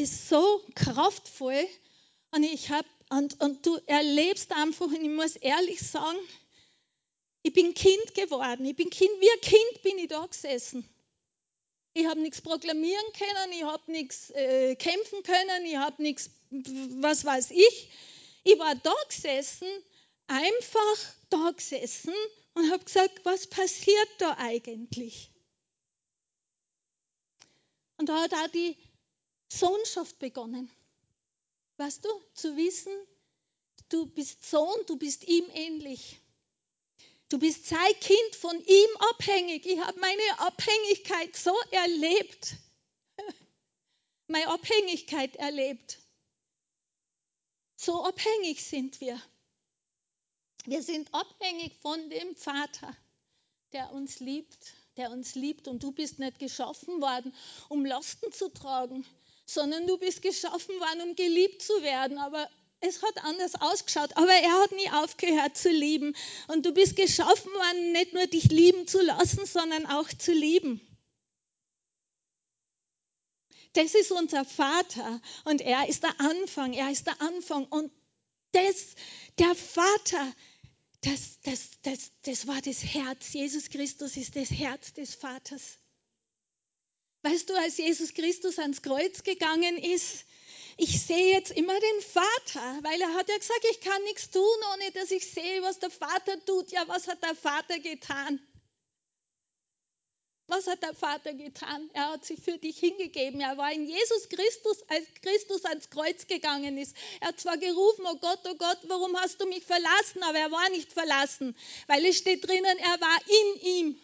ist so kraftvoll und ich habe und, und du erlebst einfach und ich muss ehrlich sagen, Ich bin Kind geworden. Ich bin Kind, wie ein Kind bin ich da gesessen. Ich habe nichts proklamieren können, ich habe nichts äh, kämpfen können, ich habe nichts, was weiß ich. Ich war da gesessen, einfach da gesessen und habe gesagt, was passiert da eigentlich? Und da hat auch die Sohnschaft begonnen. Weißt du, zu wissen, du bist Sohn, du bist ihm ähnlich. Du bist sein Kind, von ihm abhängig. Ich habe meine Abhängigkeit so erlebt. meine Abhängigkeit erlebt. So abhängig sind wir. Wir sind abhängig von dem Vater, der uns liebt, der uns liebt. Und du bist nicht geschaffen worden, um Lasten zu tragen, sondern du bist geschaffen worden, um geliebt zu werden. Aber es hat anders ausgeschaut, aber er hat nie aufgehört zu lieben. Und du bist geschaffen worden, nicht nur dich lieben zu lassen, sondern auch zu lieben. Das ist unser Vater und er ist der Anfang, er ist der Anfang. Und das, der Vater, das, das, das, das war das Herz. Jesus Christus ist das Herz des Vaters. Weißt du, als Jesus Christus ans Kreuz gegangen ist, ich sehe jetzt immer den Vater, weil er hat ja gesagt, ich kann nichts tun, ohne dass ich sehe, was der Vater tut. Ja, was hat der Vater getan? Was hat der Vater getan? Er hat sich für dich hingegeben. Er war in Jesus Christus, als Christus ans Kreuz gegangen ist. Er hat zwar gerufen, oh Gott, oh Gott, warum hast du mich verlassen? Aber er war nicht verlassen, weil es steht drinnen, er war in ihm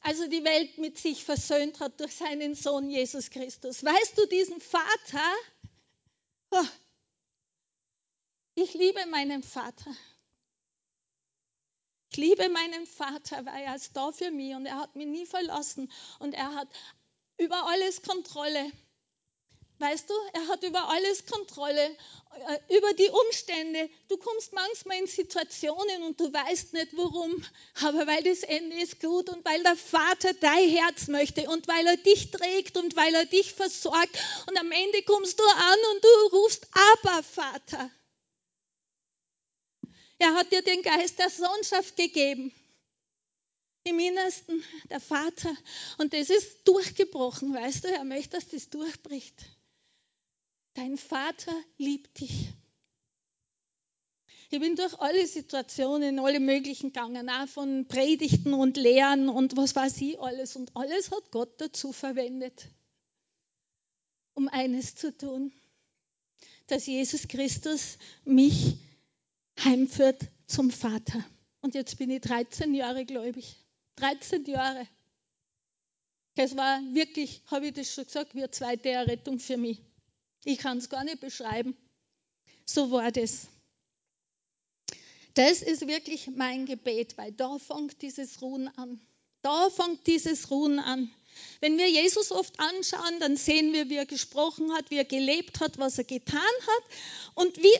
also die Welt mit sich versöhnt hat durch seinen Sohn Jesus Christus. Weißt du, diesen Vater, oh, ich liebe meinen Vater. Ich liebe meinen Vater, weil er ist da für mich und er hat mich nie verlassen und er hat über alles Kontrolle. Weißt du, er hat über alles Kontrolle, äh, über die Umstände. Du kommst manchmal in Situationen und du weißt nicht warum, aber weil das Ende ist gut und weil der Vater dein Herz möchte und weil er dich trägt und weil er dich versorgt und am Ende kommst du an und du rufst aber Vater. Er hat dir den Geist der Sohnschaft gegeben. Im Innersten der Vater. Und das ist durchgebrochen, weißt du, er möchte, dass das durchbricht. Dein Vater liebt dich. Ich bin durch alle Situationen, alle möglichen gegangen, auch von Predigten und Lehren und was weiß ich alles. Und alles hat Gott dazu verwendet, um eines zu tun, dass Jesus Christus mich heimführt zum Vater. Und jetzt bin ich 13 Jahre gläubig. 13 Jahre. Das war wirklich, habe ich das schon gesagt, wie eine zweite Errettung für mich. Ich kann es gar nicht beschreiben. So war das. Das ist wirklich mein Gebet, weil da fängt dieses Ruhen an. Da fängt dieses Ruhen an. Wenn wir Jesus oft anschauen, dann sehen wir, wie er gesprochen hat, wie er gelebt hat, was er getan hat. Und wie,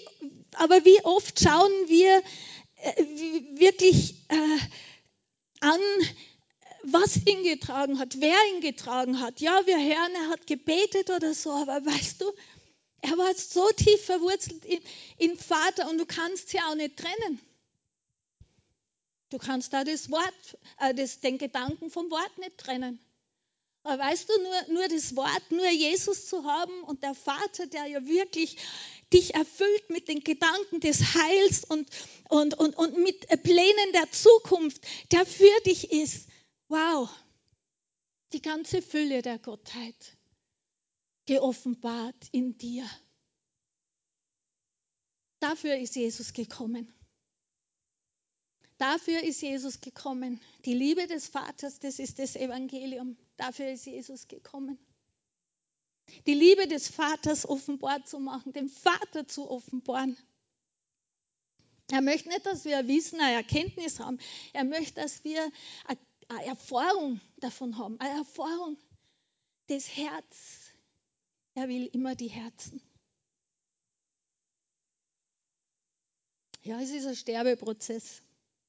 aber wie oft schauen wir äh, wirklich äh, an, was ihn getragen hat, wer ihn getragen hat. Ja, wir hören, er hat gebetet oder so, aber weißt du, er war so tief verwurzelt in, in Vater und du kannst sie auch nicht trennen. Du kannst da das Wort, äh, das, den Gedanken vom Wort nicht trennen. Aber weißt du, nur, nur das Wort, nur Jesus zu haben und der Vater, der ja wirklich dich erfüllt mit den Gedanken des Heils und, und, und, und mit Plänen der Zukunft, der für dich ist. Wow, die ganze Fülle der Gottheit geoffenbart in dir. Dafür ist Jesus gekommen. Dafür ist Jesus gekommen. Die Liebe des Vaters, das ist das Evangelium. Dafür ist Jesus gekommen. Die Liebe des Vaters offenbar zu machen, den Vater zu offenbaren. Er möchte nicht, dass wir Wissen, eine Erkenntnis haben. Er möchte, dass wir eine Erfahrung davon haben, eine Erfahrung des Herzens er will immer die Herzen. Ja, es ist ein Sterbeprozess.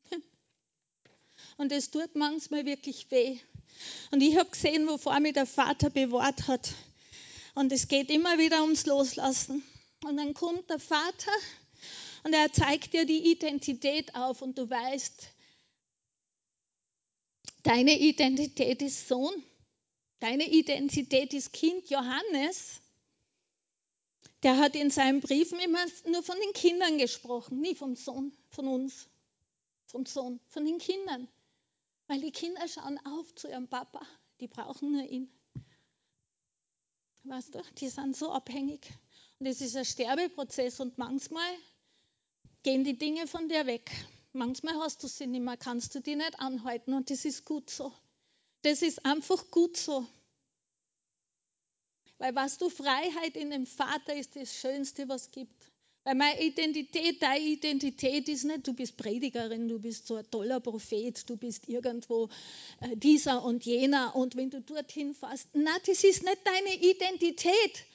Und es tut manchmal wirklich weh. Und ich habe gesehen, wovor mich der Vater bewahrt hat. Und es geht immer wieder ums Loslassen. Und dann kommt der Vater Und er zeigt dir die Identität auf und du weißt, deine Identität ist Sohn, deine Identität ist Kind. Johannes, der hat in seinen Briefen immer nur von den Kindern gesprochen, nie vom Sohn, von uns, vom Sohn, von den Kindern. Weil die Kinder schauen auf zu ihrem Papa, die brauchen nur ihn. Weißt du, die sind so abhängig. Und es ist ein Sterbeprozess und manchmal gehen die Dinge von dir weg. Manchmal hast du sie nicht mehr, kannst du die nicht anhalten und das ist gut so. Das ist einfach gut so. Weil was du Freiheit in dem Vater ist das Schönste, was es gibt. Weil meine Identität, deine Identität ist nicht, du bist Predigerin, du bist so ein toller Prophet, du bist irgendwo äh, dieser und jener und wenn du dorthin fährst, na, das ist nicht deine Identität.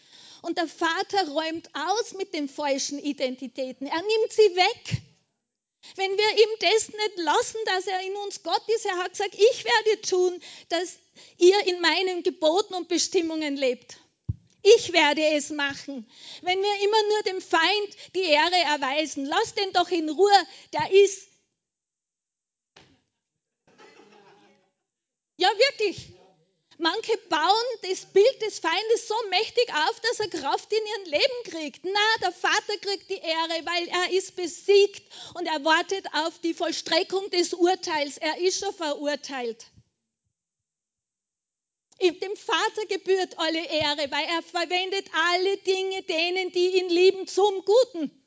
Und der Vater räumt aus mit den falschen Identitäten. Er nimmt sie weg. Wenn wir ihm das nicht lassen, dass er in uns Gott ist, er hat gesagt, ich werde tun, dass ihr in meinen Geboten und Bestimmungen lebt. Ich werde es machen. Wenn wir immer nur dem Feind die Ehre erweisen, lass den doch in Ruhe, der ist. Ja, wirklich. Manche bauen das Bild des Feindes so mächtig auf, dass er Kraft in ihrem Leben kriegt. Na, der Vater kriegt die Ehre, weil er ist besiegt und er wartet auf die Vollstreckung des Urteils. Er ist schon verurteilt. Dem Vater gebührt alle Ehre, weil er verwendet alle Dinge denen, die ihn lieben, zum Guten.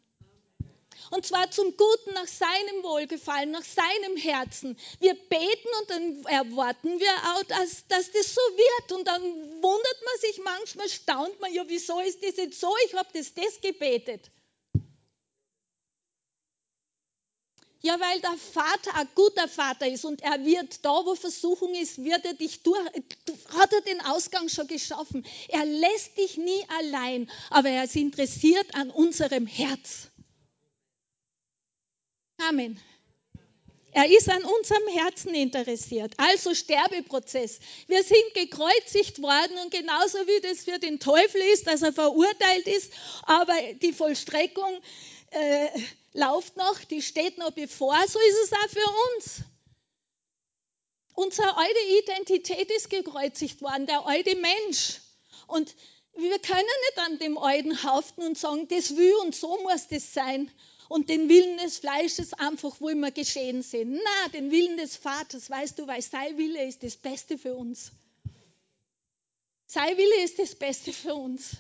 Und zwar zum Guten nach seinem Wohlgefallen, nach seinem Herzen. Wir beten und dann erwarten wir auch, dass, dass das so wird. Und dann wundert man sich manchmal, staunt man, ja, wieso ist das jetzt so? Ich habe das, das gebetet. Ja, weil der Vater ein guter Vater ist und er wird da, wo Versuchung ist, wird er dich durch, hat er den Ausgang schon geschaffen. Er lässt dich nie allein, aber er ist interessiert an unserem Herz. Amen. Er ist an unserem Herzen interessiert. Also Sterbeprozess. Wir sind gekreuzigt worden und genauso wie das für den Teufel ist, dass er verurteilt ist, aber die Vollstreckung äh, läuft noch, die steht noch bevor, so ist es auch für uns. Unsere alte Identität ist gekreuzigt worden, der alte Mensch. Und wir können nicht an dem Alten haften und sagen, das will und so muss das sein. Und den Willen des Fleisches einfach wollen wir geschehen sehen. Na, den Willen des Vaters, weißt du, weil sein Wille ist das Beste für uns. Sein Wille ist das Beste für uns.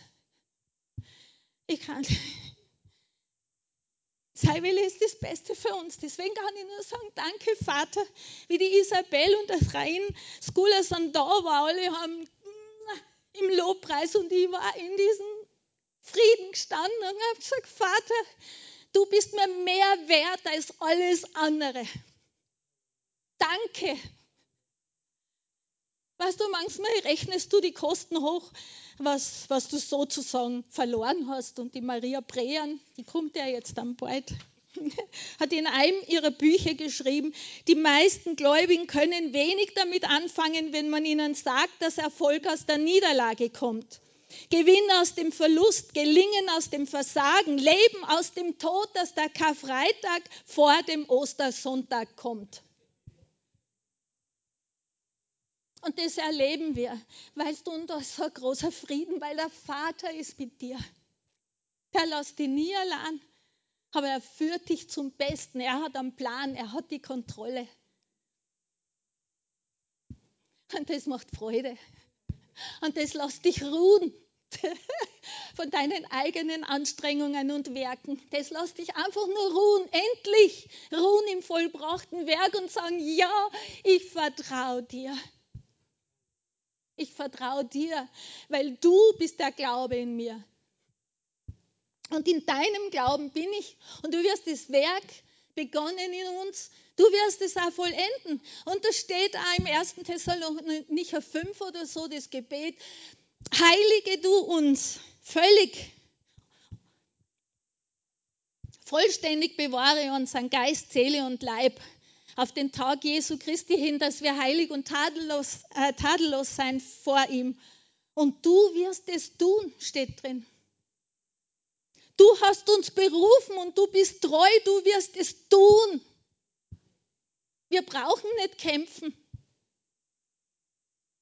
Ich kann, sein Wille ist das Beste für uns. Deswegen kann ich nur sagen, danke Vater, wie die Isabel und der Freien Schooler sind da, war alle haben im Lobpreis und ich war in diesem Frieden gestanden und habe gesagt, Vater, du bist mir mehr wert als alles andere. Danke. Weißt du, manchmal rechnest du die Kosten hoch was, was du sozusagen verloren hast. Und die Maria Brean, die kommt ja jetzt am bald, hat in einem ihrer Bücher geschrieben, die meisten Gläubigen können wenig damit anfangen, wenn man ihnen sagt, dass Erfolg aus der Niederlage kommt. Gewinn aus dem Verlust, Gelingen aus dem Versagen, Leben aus dem Tod, dass der Karfreitag vor dem Ostersonntag kommt. Und das erleben wir. Weißt du, und da ist so ein großer Frieden, weil der Vater ist mit dir. Der lässt dich nie allein, aber er führt dich zum Besten. Er hat einen Plan, er hat die Kontrolle. Und das macht Freude. Und das lässt dich ruhen von deinen eigenen Anstrengungen und Werken. Das lässt dich einfach nur ruhen, endlich ruhen im vollbrachten Werk und sagen, ja, ich vertraue dir. Ich vertraue dir, weil du bist der Glaube in mir. Und in deinem Glauben bin ich. Und du wirst das Werk begonnen in uns, du wirst es auch vollenden. Und da steht auch im 1. Thessalonicher 5 oder so das Gebet, heilige du uns völlig, vollständig bewahre unseren Geist, Seele und Leib auf den Tag Jesu Christi hin, dass wir heilig und tadellos, äh, tadellos sein vor ihm. Und du wirst es tun, steht drin. Du hast uns berufen und du bist treu, du wirst es tun. Wir brauchen nicht kämpfen.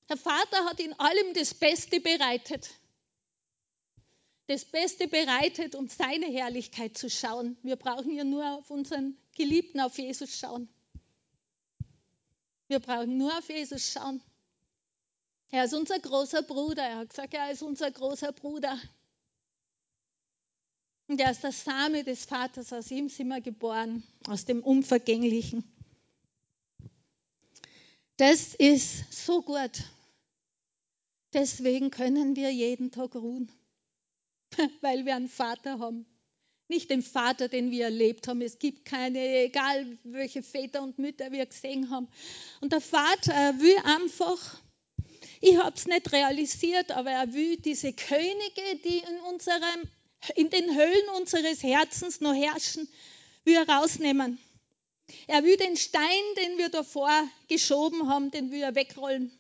Der Vater hat in allem das Beste bereitet. Das Beste bereitet, um seine Herrlichkeit zu schauen. Wir brauchen ja nur auf unseren Geliebten, auf Jesus schauen. Wir brauchen nur auf Jesus schauen. Er ist unser großer Bruder. Er hat gesagt, er ist unser großer Bruder. Und er ist der Same des Vaters. Aus ihm sind wir geboren, aus dem Unvergänglichen. Das ist so gut. Deswegen können wir jeden Tag ruhen, weil wir einen Vater haben. Nicht den Vater, den wir erlebt haben. Es gibt keine, egal welche Väter und Mütter wir gesehen haben. Und der Vater will einfach, ich habe es nicht realisiert, aber er will diese Könige, die in, unserem, in den Höhlen unseres Herzens noch herrschen, will er rausnehmen. Er will den Stein, den wir davor geschoben haben, den will er wegrollen.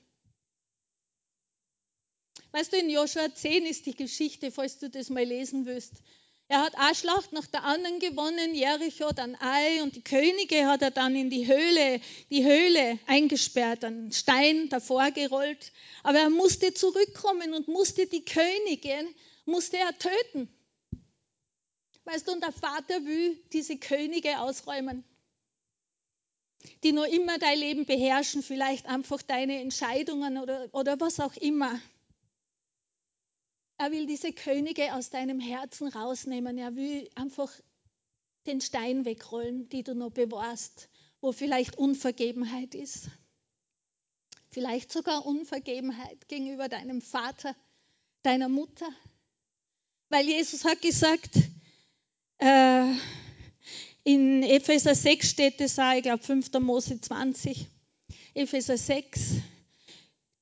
Weißt du, in Joshua 10 ist die Geschichte, falls du das mal lesen willst. Er hat eine Schlacht nach der anderen gewonnen, Jericho, dann Ai und die Könige hat er dann in die Höhle, die Höhle eingesperrt, einen Stein davor gerollt. Aber er musste zurückkommen und musste die Könige, musste er töten. Weißt du, und der Vater will diese Könige ausräumen die noch immer dein Leben beherrschen, vielleicht einfach deine Entscheidungen oder, oder was auch immer. Er will diese Könige aus deinem Herzen rausnehmen. Er will einfach den Stein wegrollen, die du noch bewahrst, wo vielleicht Unvergebenheit ist. Vielleicht sogar Unvergebenheit gegenüber deinem Vater, deiner Mutter. Weil Jesus hat gesagt, äh, in Epheser 6 steht es auch, ich glaube 5. Mose 20, Epheser 6.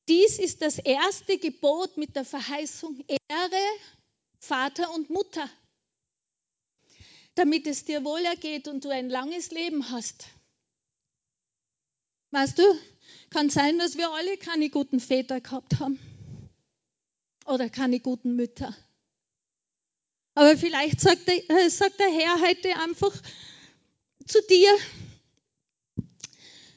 Dies ist das erste Gebot mit der Verheißung Ehre Vater und Mutter, damit es dir wohl ergeht und du ein langes Leben hast. Weißt du, kann sein, dass wir alle keine guten Väter gehabt haben oder keine guten Mütter. Aber vielleicht sagt der, äh, sagt der Herr heute einfach, zu dir,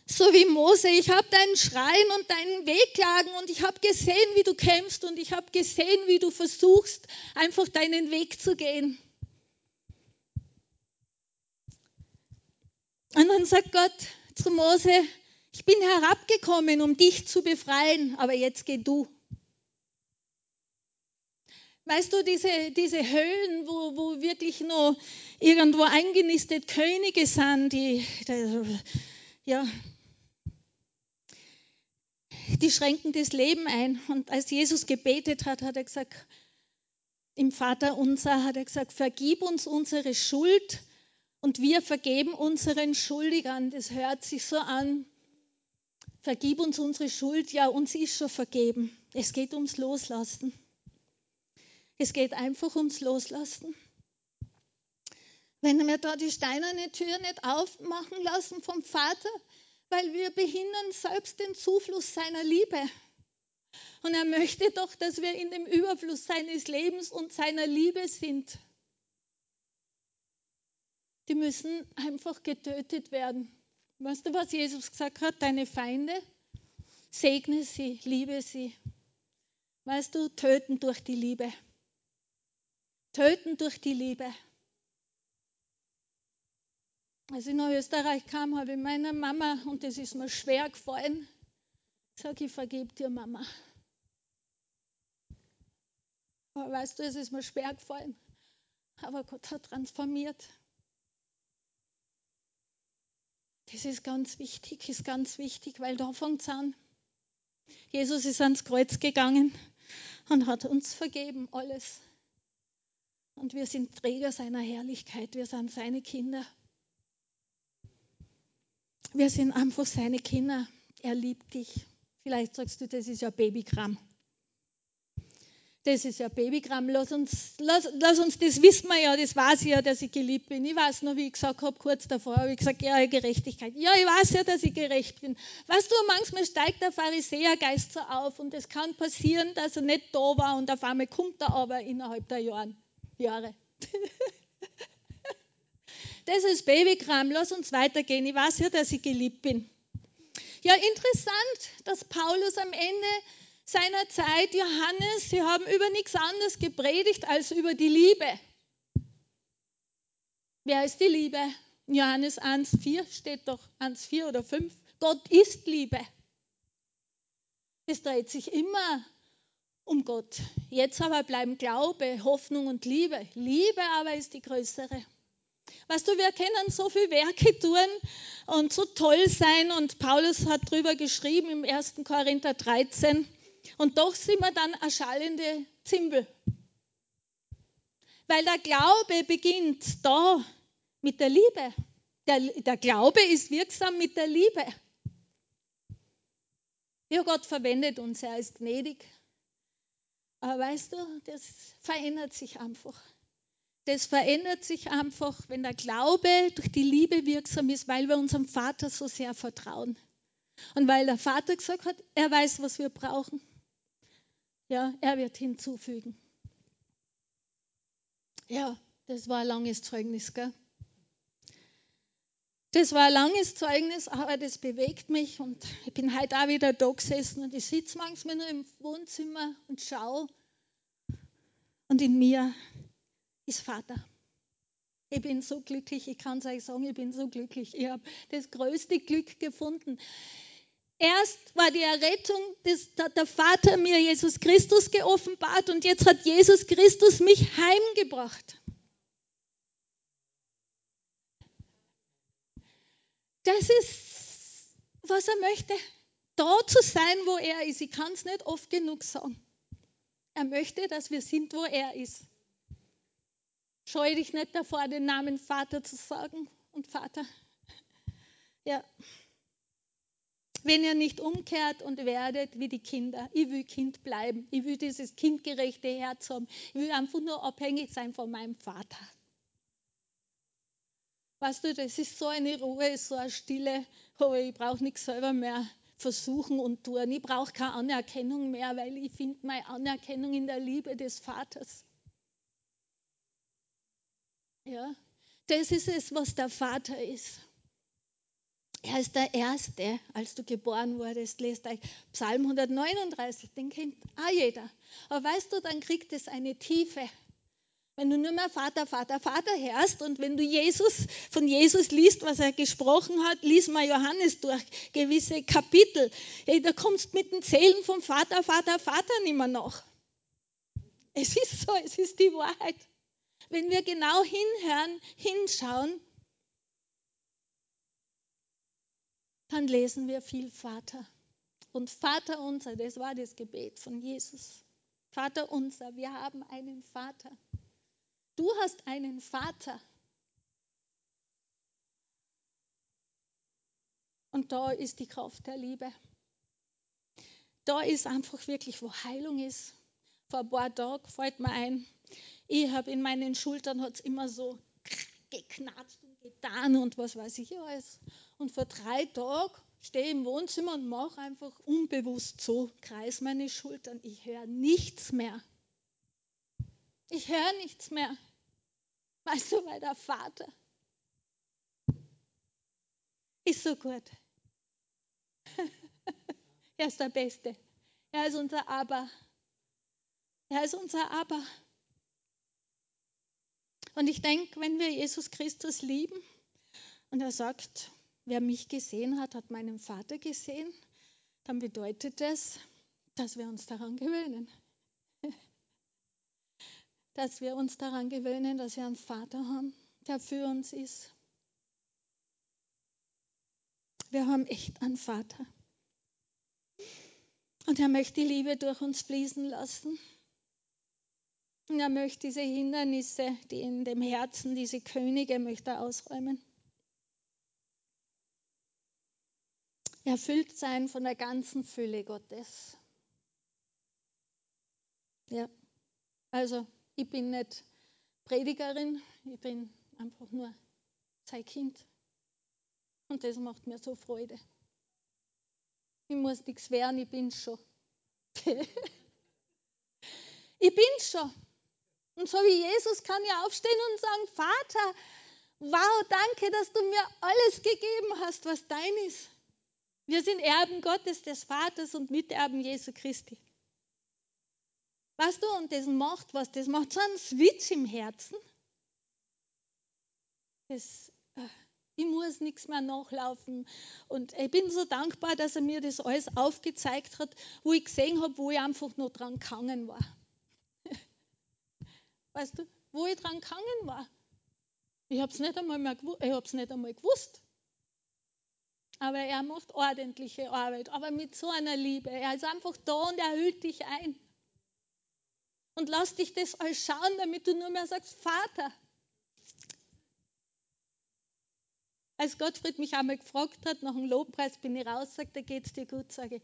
so wie Mose, ich habe deinen Schreien und deinen Wehklagen und ich habe gesehen, wie du kämpfst und ich habe gesehen, wie du versuchst, einfach deinen Weg zu gehen. Und dann sagt Gott zu Mose, ich bin herabgekommen, um dich zu befreien, aber jetzt geh du. Weißt du, diese, diese Höhlen, wo, wo wirklich nur irgendwo eingenistet Könige sind, die, die, ja, die schränken das Leben ein. Und als Jesus gebetet hat, hat er gesagt, im Vater unser hat er gesagt, vergib uns unsere Schuld und wir vergeben unseren Schuldigern. Das hört sich so an. Vergib uns unsere Schuld, ja, uns ist schon vergeben. Es geht ums Loslassen. Es geht einfach ums Loslassen. Wenn wir da die steinerne Tür nicht aufmachen lassen vom Vater, weil wir behindern selbst den Zufluss seiner Liebe. Und er möchte doch, dass wir in dem Überfluss seines Lebens und seiner Liebe sind. Die müssen einfach getötet werden. Weißt du, was Jesus gesagt hat? Deine Feinde, segne sie, liebe sie. Weißt du, töten durch die Liebe. Töten durch die Liebe. Als ich nach Österreich kam, habe ich meiner Mama, und das ist mir schwer gefallen, gesagt, ich vergebe dir, Mama. Aber weißt du, es ist mir schwer gefallen. Aber Gott hat transformiert. Das ist ganz wichtig, ist ganz wichtig, weil da fängt es an. Jesus ist ans Kreuz gegangen und hat uns vergeben, alles. Und wir sind Träger seiner Herrlichkeit. Wir sind seine Kinder. Wir sind einfach seine Kinder. Er liebt dich. Vielleicht sagst du, das ist ja Babykram. Das ist ja Babykram. Lass uns, lass, lass uns, das wissen wir ja, das weiß ich ja, dass ich geliebt bin. Ich weiß noch, wie ich gesagt habe, kurz davor habe ich gesagt, ja, Gerechtigkeit. Ja, ich weiß ja, dass ich gerecht bin. Weißt du, manchmal steigt der Pharisäergeist so auf und es kann passieren, dass er nicht da war und auf einmal kommt er aber innerhalb der Jahren. Jahre. Das ist Babykram. Lass uns weitergehen. Ich weiß ja, dass ich geliebt bin. Ja, interessant, dass Paulus am Ende seiner Zeit, Johannes, sie haben über nichts anderes gepredigt als über die Liebe. Wer ist die Liebe? Johannes 1,4 steht doch 1,4 oder 5. Gott ist Liebe. Es dreht sich immer um Gott. Jetzt aber bleiben Glaube, Hoffnung und Liebe. Liebe aber ist die größere. Weißt du, wir können so viele Werke tun und so toll sein und Paulus hat darüber geschrieben im 1. Korinther 13 und doch sind wir dann erschallende Zimbel. Weil der Glaube beginnt da mit der Liebe. Der, der Glaube ist wirksam mit der Liebe. Ja, Gott verwendet uns, er ist gnädig. Aber weißt du, das verändert sich einfach. Das verändert sich einfach, wenn der Glaube durch die Liebe wirksam ist, weil wir unserem Vater so sehr vertrauen. Und weil der Vater gesagt hat, er weiß, was wir brauchen. Ja, er wird hinzufügen. Ja, das war ein langes Zeugnis, gell? Das war ein langes Zeugnis, aber das bewegt mich und ich bin heute auch wieder da gesessen und ich sitze manchmal nur im Wohnzimmer und schaue und in mir ist Vater. Ich bin so glücklich, ich kann es euch sagen, ich bin so glücklich. Ich habe das größte Glück gefunden. Erst war die Errettung, das hat der Vater mir Jesus Christus geoffenbart und jetzt hat Jesus Christus mich heimgebracht. Das ist, was er möchte. Da zu sein, wo er ist. Ich kann es nicht oft genug sagen. Er möchte, dass wir sind, wo er ist. Scheue dich nicht davor, den Namen Vater zu sagen und Vater. Ja. Wenn ihr nicht umkehrt und werdet wie die Kinder. Ich will Kind bleiben. Ich will dieses kindgerechte Herz haben. Ich will einfach nur abhängig sein von meinem Vater. Weißt du, das ist so eine Ruhe, so eine Stille, aber ich brauche nichts selber mehr versuchen und tun. Ich brauche keine Anerkennung mehr, weil ich finde meine Anerkennung in der Liebe des Vaters. Ja, das ist es, was der Vater ist. Er ist der Erste, als du geboren wurdest. Lest euch Psalm 139, den kennt auch jeder. Aber weißt du, dann kriegt es eine Tiefe. Wenn du nur mehr Vater, Vater, Vater hörst und wenn du Jesus von Jesus liest, was er gesprochen hat, lies mal Johannes durch, gewisse Kapitel. Hey, da kommst mit dem Zählen vom Vater, Vater, Vater nicht mehr nach. Es ist so, es ist die Wahrheit. Wenn wir genau hinhören, hinschauen, dann lesen wir viel Vater. Und Vater unser, das war das Gebet von Jesus. Vater unser, wir haben einen Vater. Du hast einen Vater. Und da ist die Kraft der Liebe. Da ist einfach wirklich, wo Heilung ist. Vor ein paar Tagen fällt mir ein, ich habe in meinen Schultern hat es immer so geknarzt und getan und was weiß ich alles. Und vor drei Tagen stehe ich im Wohnzimmer und mache einfach unbewusst so, kreis meine Schultern. Ich höre nichts mehr. Ich höre nichts mehr. Weißt du, weil der Vater ist so gut. er ist der Beste. Er ist unser Aber. Er ist unser Aber. Und ich denke, wenn wir Jesus Christus lieben und er sagt, wer mich gesehen hat, hat meinen Vater gesehen, dann bedeutet das, dass wir uns daran gewöhnen dass wir uns daran gewöhnen, dass wir einen Vater haben, der für uns ist. Wir haben echt einen Vater. Und er möchte die Liebe durch uns fließen lassen. Und er möchte diese Hindernisse, die in dem Herzen, diese Könige, möchte er ausräumen. Erfüllt sein von der ganzen Fülle Gottes. Ja, also ich bin nicht Predigerin, ich bin einfach nur sein Kind. Und das macht mir so Freude. Ich muss nichts werden, ich bin schon. ich bin schon. Und so wie Jesus kann ich aufstehen und sagen, Vater, wow, danke, dass du mir alles gegeben hast, was dein ist. Wir sind Erben Gottes, des Vaters und Miterben Jesu Christi. Weißt du, und das macht was, das macht so einen Switch im Herzen. Das, äh, ich muss nichts mehr nachlaufen. Und ich bin so dankbar, dass er mir das alles aufgezeigt hat, wo ich gesehen habe, wo ich einfach nur dran gehangen war. Weißt du, wo ich dran gehangen war. Ich habe es nicht, einmal nicht einmal gewusst. Aber er macht ordentliche Arbeit, aber mit so einer Liebe. Er ist einfach da und er hüllt dich ein. Und lass dich das alles schauen, damit du nur mehr sagst, Vater. Als Gottfried mich einmal gefragt hat, nach dem Lobpreis bin ich raus, sagt er, geht's dir gut? Sage ich,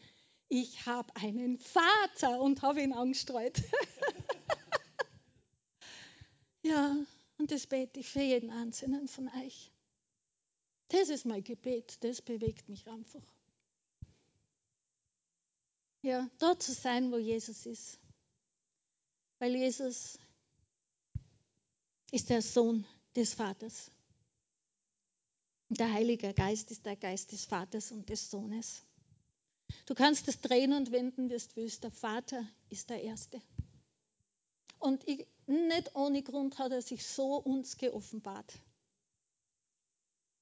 ich habe einen Vater und habe ihn angestreut. ja, und das bete ich für jeden Einzelnen von euch. Das ist mein Gebet, das bewegt mich einfach. Ja, dort zu sein, wo Jesus ist. Weil Jesus ist der Sohn des Vaters. Und der Heilige Geist ist der Geist des Vaters und des Sohnes. Du kannst es drehen und wenden, wie du willst. Der Vater ist der Erste. Und ich, nicht ohne Grund hat er sich so uns geoffenbart.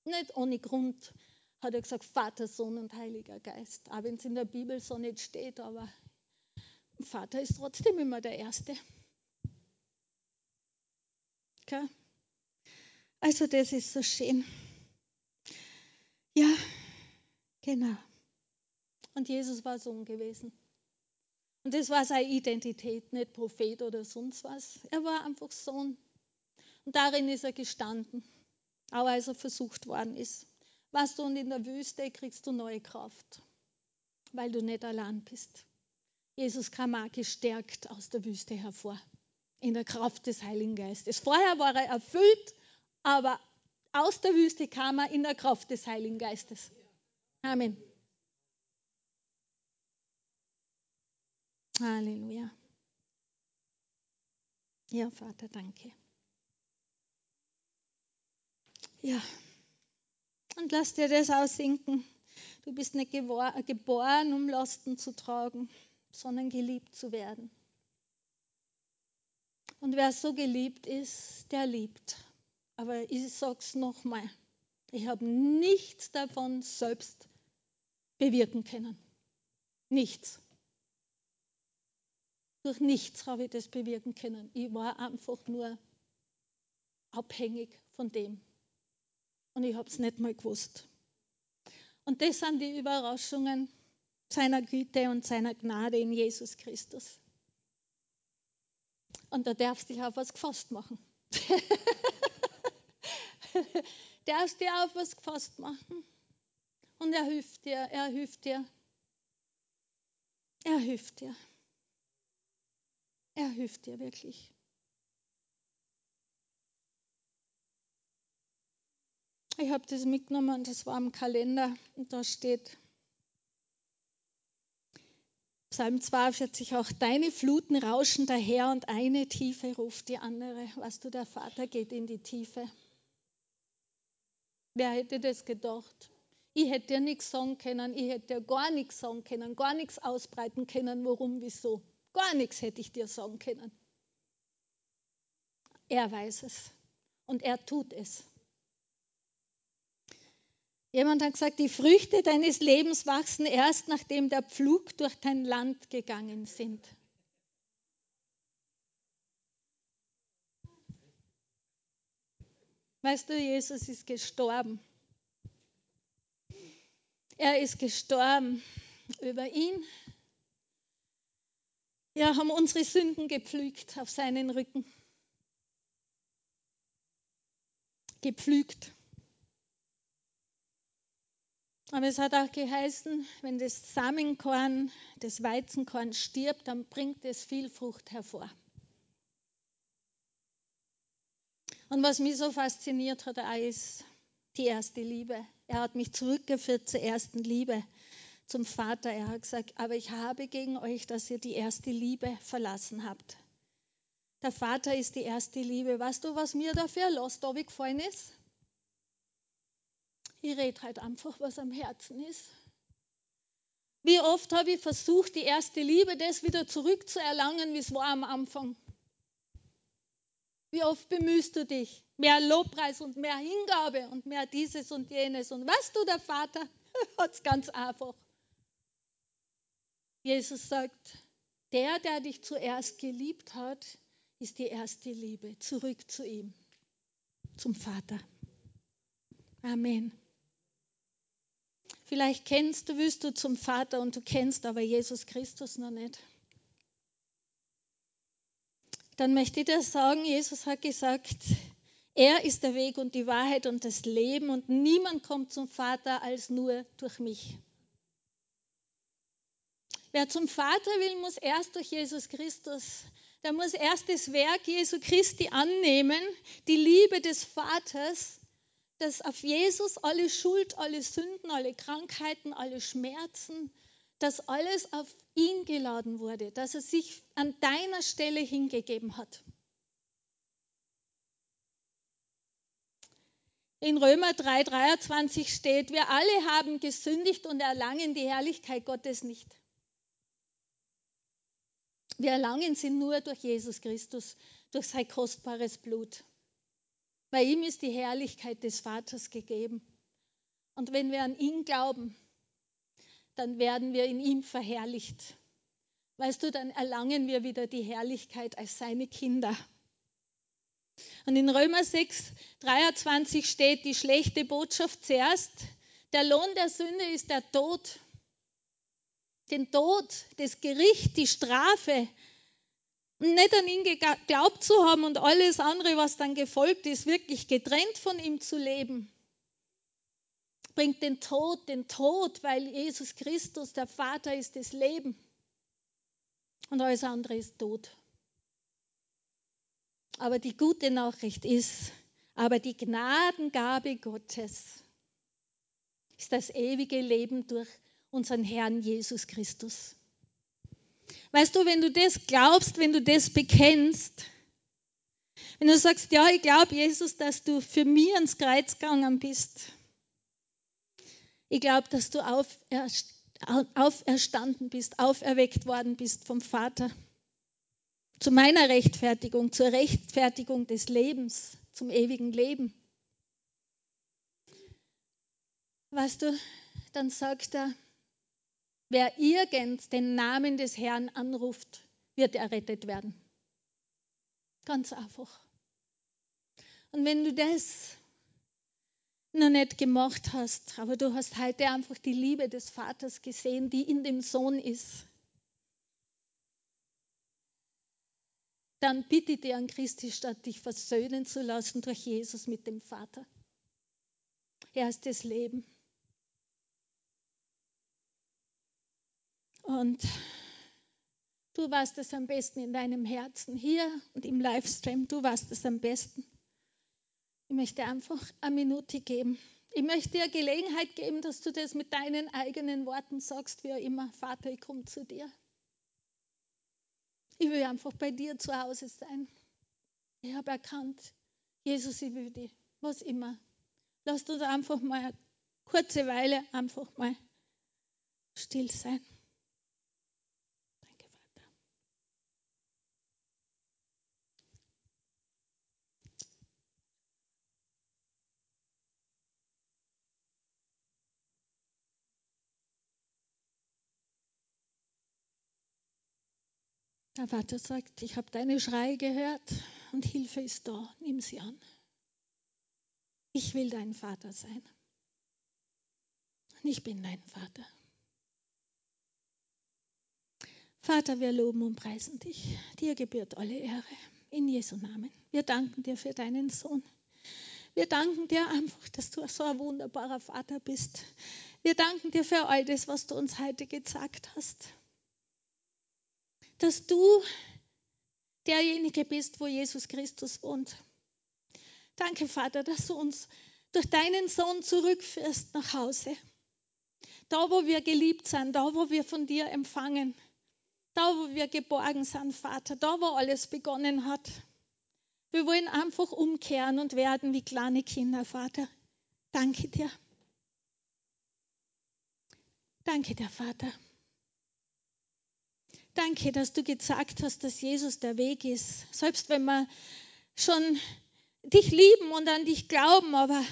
Nicht ohne Grund hat er gesagt, Vater, Sohn und Heiliger Geist. Auch wenn es in der Bibel so nicht steht, aber Vater ist trotzdem immer der Erste. Okay? Also das ist so schön. Ja, genau. Und Jesus war Sohn gewesen. Und das war seine Identität, nicht Prophet oder sonst was. Er war einfach Sohn. Und darin ist er gestanden auch als er versucht worden ist. Was du und in der Wüste kriegst du neue Kraft, weil du nicht allein bist. Jesus kam auch gestärkt aus der Wüste hervor, in der Kraft des Heiligen Geistes. Vorher war er erfüllt, aber aus der Wüste kam er in der Kraft des Heiligen Geistes. Amen. Halleluja. Ja, Vater, danke. Ja. Und lass dir das aussinken. Du bist nicht geboren, um Lasten zu tragen, sondern geliebt zu werden. Und wer so geliebt ist, der liebt. Aber ich sage es nochmal, ich habe nichts davon selbst bewirken können. Nichts. Durch nichts habe ich das bewirken können. Ich war einfach nur abhängig von dem, und ich habe es nicht mal gewusst. Und das sind die Überraschungen seiner Güte und seiner Gnade in Jesus Christus. Und da darfst du dich auf was gefasst machen. darfst dir auf was gefasst machen. Und er hilft dir, er hilft dir. Er hilft dir. Er hilft dir wirklich. Ich habe das mitgenommen, das war im Kalender und da steht Psalm 42 auch, deine Fluten rauschen daher und eine Tiefe ruft die andere. Weißt du, der Vater geht in die Tiefe. Wer hätte das gedacht? Ich hätte dir nichts sagen können, ich hätte dir gar nichts sagen können, gar nichts ausbreiten können, warum, wieso. Gar nichts hätte ich dir sagen können. Er weiß es und er tut es. Jemand hat gesagt, die Früchte deines Lebens wachsen erst, nachdem der Pflug durch dein Land gegangen sind. Weißt du, Jesus ist gestorben. Er ist gestorben. Über ihn ja, haben unsere Sünden gepflügt auf seinen Rücken. Gepflügt. Aber es hat auch geheißen, wenn das Samenkorn, das Weizenkorn stirbt, dann bringt es viel Frucht hervor. Und was mich so fasziniert hat, ist die erste Liebe. Er hat mich zurückgeführt zur ersten Liebe, zum Vater. Er hat gesagt, aber ich habe gegen euch, dass ihr die erste Liebe verlassen habt. Der Vater ist die erste Liebe. Weißt du, was mir dafür Last gefallen ist? Ich rede halt einfach, was am Herzen ist. Wie oft habe ich versucht, die erste Liebe, das wieder zurückzuerlangen, wie es war am Anfang. Wie oft bemühst du dich? Mehr Lobpreis und mehr Hingabe und mehr dieses und jenes. Und weißt du, der Vater hat es ganz einfach. Jesus sagt, der, der dich zuerst geliebt hat, ist die erste Liebe. Zurück zu ihm, zum Vater. Amen. Vielleicht kennst du, willst du zum Vater und du kennst aber Jesus Christus noch nicht. Dann möchte ich dir sagen, Jesus hat gesagt, er ist der Weg und die Wahrheit und das Leben und niemand kommt zum Vater als nur durch mich. Wer zum Vater will, muss erst durch Jesus Christus, der muss erst das Werk Jesu Christi annehmen, die Liebe des Vaters, dass auf Jesus alle Schuld, alle Sünden, alle Krankheiten, alle Schmerzen, dass alles auf ihn geladen wurde, dass er sich an deiner Stelle hingegeben hat. In Römer 3:23 steht, wir alle haben gesündigt und erlangen die Herrlichkeit Gottes nicht. Wir erlangen sie nur durch Jesus Christus, durch sein kostbares Blut. Bei ihm ist die Herrlichkeit des Vaters gegeben. Und wenn wir an ihn glauben, dann werden wir in ihm verherrlicht. Weißt du, dann erlangen wir wieder die Herrlichkeit als seine Kinder. Und in Römer 6, 23 steht die schlechte Botschaft zuerst. Der Lohn der Sünde ist der Tod. Den Tod, das Gericht, die Strafe. Nicht an ihn geglaubt zu haben und alles andere, was dann gefolgt ist, wirklich getrennt von ihm zu leben bringt den Tod, den Tod, weil Jesus Christus, der Vater, ist das Leben. Und alles andere ist Tod. Aber die gute Nachricht ist, aber die Gnadengabe Gottes ist das ewige Leben durch unseren Herrn Jesus Christus. Weißt du, wenn du das glaubst, wenn du das bekennst, wenn du sagst, ja, ich glaube, Jesus, dass du für mich ans Kreuz gegangen bist, ich glaube, dass du auferstanden bist, auferweckt worden bist vom Vater. Zu meiner Rechtfertigung, zur Rechtfertigung des Lebens, zum ewigen Leben. Weißt du, dann sagt er, wer irgend den Namen des Herrn anruft, wird errettet werden. Ganz einfach. Und wenn du das noch nicht gemacht hast, aber du hast heute einfach die Liebe des Vaters gesehen, die in dem Sohn ist, dann bitte dir an Christi statt dich versöhnen zu lassen durch Jesus mit dem Vater. Er ist das Leben. Und du warst es am besten in deinem Herzen, hier und im Livestream, du warst es am besten. Ich möchte einfach eine Minute geben. Ich möchte dir Gelegenheit geben, dass du das mit deinen eigenen Worten sagst, wie immer, Vater, ich komme zu dir. Ich will einfach bei dir zu Hause sein. Ich habe erkannt, Jesus, ich will dich, was immer. Lass uns einfach mal eine kurze Weile einfach mal still sein. Der Vater sagt, ich habe deine Schreie gehört und Hilfe ist da, nimm sie an. Ich will dein Vater sein. Und ich bin dein Vater. Vater, wir loben und preisen dich. Dir gebührt alle Ehre. In Jesu Namen. Wir danken dir für deinen Sohn. Wir danken dir einfach, dass du so ein wunderbarer Vater bist. Wir danken dir für all das, was du uns heute gezeigt hast dass du derjenige bist, wo Jesus Christus wohnt. Danke, Vater, dass du uns durch deinen Sohn zurückführst nach Hause. Da, wo wir geliebt sind, da, wo wir von dir empfangen, da wo wir geborgen sind, Vater, da wo alles begonnen hat. Wir wollen einfach umkehren und werden wie kleine Kinder, Vater. Danke dir. Danke dir, Vater. Danke, dass du gesagt hast, dass Jesus der Weg ist. Selbst wenn wir schon dich lieben und an dich glauben, aber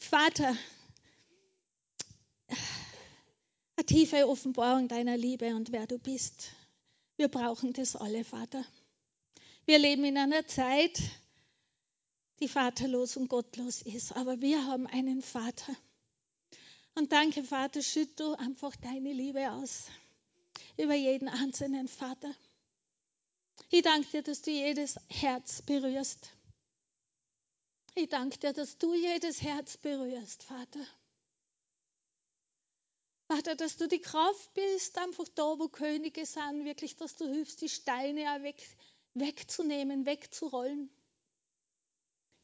Vater, eine tiefe Offenbarung deiner Liebe und wer du bist. Wir brauchen das alle, Vater. Wir leben in einer Zeit, die vaterlos und gottlos ist, aber wir haben einen Vater. Und danke, Vater, schütt du einfach deine Liebe aus über jeden einzelnen Vater. Ich danke dir, dass du jedes Herz berührst. Ich danke dir, dass du jedes Herz berührst, Vater. Vater, dass du die Kraft bist, einfach da, wo Könige sind, wirklich, dass du hilfst, die Steine auch weg, wegzunehmen, wegzurollen.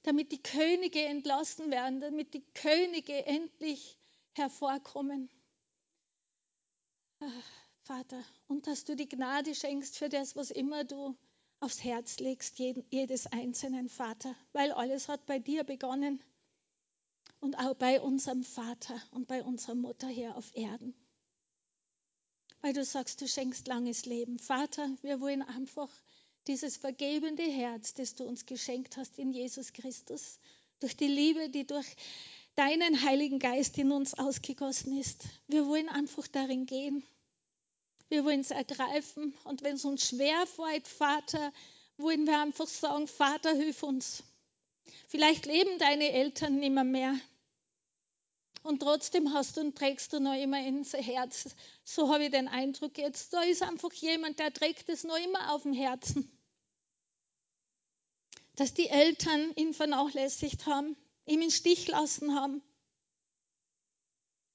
Damit die Könige entlassen werden, damit die Könige endlich hervorkommen. Ach, Vater, und dass du die Gnade schenkst für das, was immer du aufs Herz legst, jedes einzelnen Vater, weil alles hat bei dir begonnen und auch bei unserem Vater und bei unserer Mutter hier auf Erden. Weil du sagst, du schenkst langes Leben. Vater, wir wollen einfach dieses vergebende Herz, das du uns geschenkt hast in Jesus Christus, durch die Liebe, die durch deinen Heiligen Geist in uns ausgegossen ist. Wir wollen einfach darin gehen wir wollen es ergreifen. Und wenn es uns schwer fällt, Vater, wollen wir einfach sagen, Vater, hilf uns. Vielleicht leben deine Eltern nimmer mehr. Und trotzdem hast du und trägst du noch immer ins Herz. So habe ich den Eindruck jetzt. Da ist einfach jemand, der trägt es noch immer auf dem Herzen. Dass die Eltern ihn vernachlässigt haben, ihm in Stich lassen haben.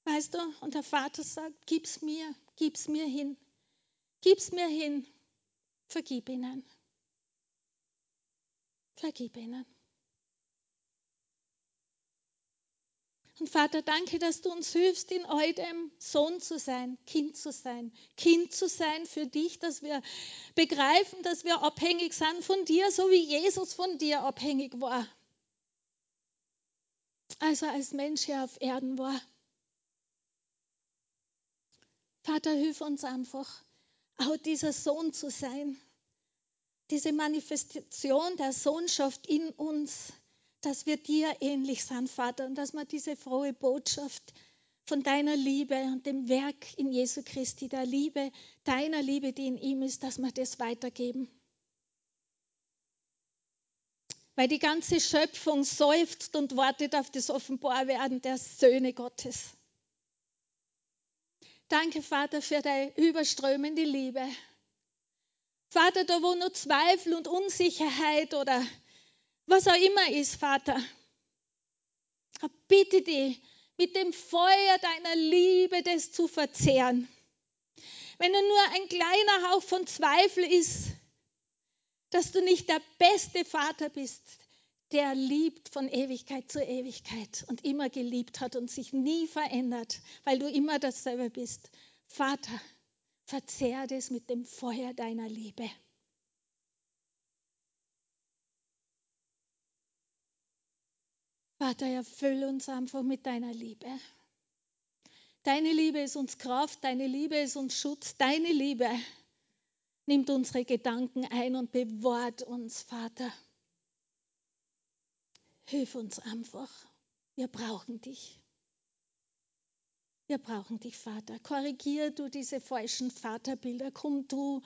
Weißt du, und der Vater sagt, gib's mir, gib's mir hin. Gib's mir hin. Vergib ihnen. Vergib ihnen. Und Vater, danke, dass du uns hilfst, in eurem Sohn zu sein, Kind zu sein. Kind zu sein für dich, dass wir begreifen, dass wir abhängig sind von dir, so wie Jesus von dir abhängig war. Also als Mensch hier auf Erden war. Vater, hilf uns einfach, auch dieser Sohn zu sein. Diese Manifestation der Sohnschaft in uns, dass wir dir ähnlich sind, Vater, und dass wir diese frohe Botschaft von deiner Liebe und dem Werk in Jesu Christi, der Liebe, deiner Liebe, die in ihm ist, dass wir das weitergeben. Weil die ganze Schöpfung seufzt und wartet auf das Offenbarwerden der Söhne Gottes. Danke, Vater, für deine überströmende Liebe. Vater, da wo nur Zweifel und Unsicherheit oder was auch immer ist, Vater, bitte dich, mit dem Feuer deiner Liebe das zu verzehren. Wenn nur ein kleiner Hauch von Zweifel ist, dass du nicht der beste Vater bist, der liebt von Ewigkeit zu Ewigkeit und immer geliebt hat und sich nie verändert, weil du immer dasselbe bist. Vater, verzehr das mit dem Feuer deiner Liebe. Vater, erfüll uns einfach mit deiner Liebe. Deine Liebe ist uns Kraft, deine Liebe ist uns Schutz, deine Liebe nimmt unsere Gedanken ein und bewahrt uns, Vater. Hilf uns einfach. Wir brauchen dich. Wir brauchen dich, Vater. Korrigier du diese falschen Vaterbilder. Komm du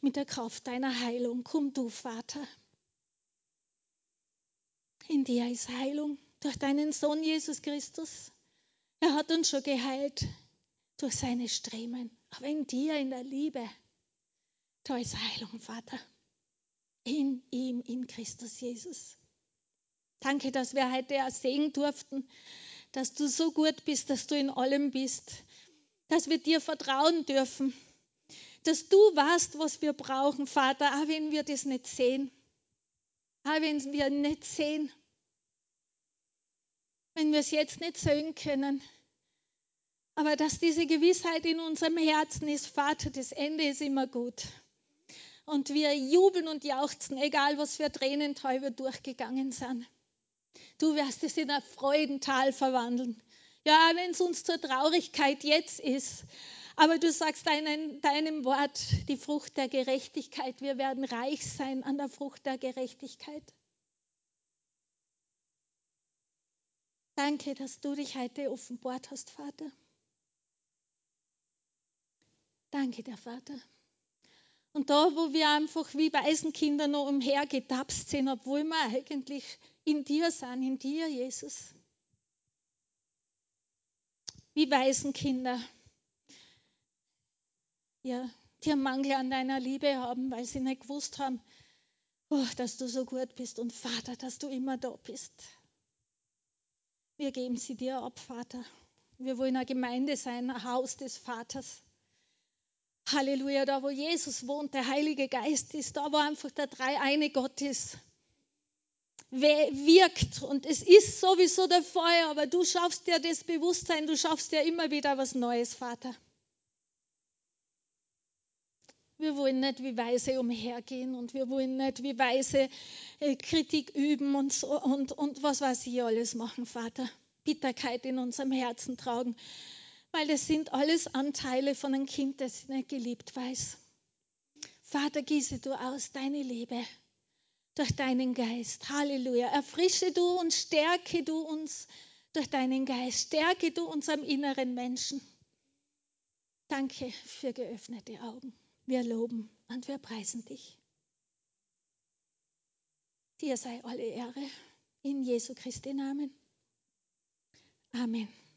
mit der Kraft deiner Heilung. Komm du, Vater. In dir ist Heilung durch deinen Sohn Jesus Christus. Er hat uns schon geheilt durch seine Streben. Aber in dir, in der Liebe, da ist Heilung, Vater. In ihm, in Christus Jesus. Danke, dass wir heute auch sehen durften, dass du so gut bist, dass du in allem bist, dass wir dir vertrauen dürfen, dass du weißt, was wir brauchen, Vater, auch wenn wir das nicht sehen, auch wenn wir nicht sehen, wenn wir es jetzt nicht sehen können. Aber dass diese Gewissheit in unserem Herzen ist, Vater, das Ende ist immer gut. und wir jubeln und jauchzen, egal was für Tränental wir durchgegangen sind. Du wirst es in ein Freudental verwandeln. Ja, wenn es uns zur Traurigkeit jetzt ist, aber du sagst deinen, deinem Wort die Frucht der Gerechtigkeit. Wir werden reich sein an der Frucht der Gerechtigkeit. Danke, dass du dich heute offenbart hast, Vater. Danke, der Vater. Und da, wo wir einfach wie Waisenkinder noch umhergetapst sind, obwohl wir eigentlich in dir sind, in dir, Jesus. Wie Waisenkinder. Ja, die einen Mangel an deiner Liebe haben, weil sie nicht gewusst haben, oh, dass du so gut bist und Vater, dass du immer da bist. Wir geben sie dir ab, Vater. Wir wollen eine Gemeinde sein, ein Haus des Vaters. Halleluja, da wo Jesus wohnt, der Heilige Geist ist, da wo einfach der dreieine Gott ist, wirkt. Und es ist sowieso der Feuer, aber du schaffst dir das Bewusstsein, du schaffst dir immer wieder was Neues, Vater. Wir wollen nicht wie Weise umhergehen und wir wollen nicht wie Weise äh, Kritik üben und, so, und, und was weiß ich alles machen, Vater. Bitterkeit in unserem Herzen tragen weil das sind alles Anteile von einem Kind, das nicht geliebt weiß. Vater, gieße du aus deine Liebe durch deinen Geist. Halleluja. Erfrische du und stärke du uns durch deinen Geist. Stärke du unserem inneren Menschen. Danke für geöffnete Augen. Wir loben und wir preisen dich. Dir sei alle Ehre. In Jesu Christi Namen. Amen.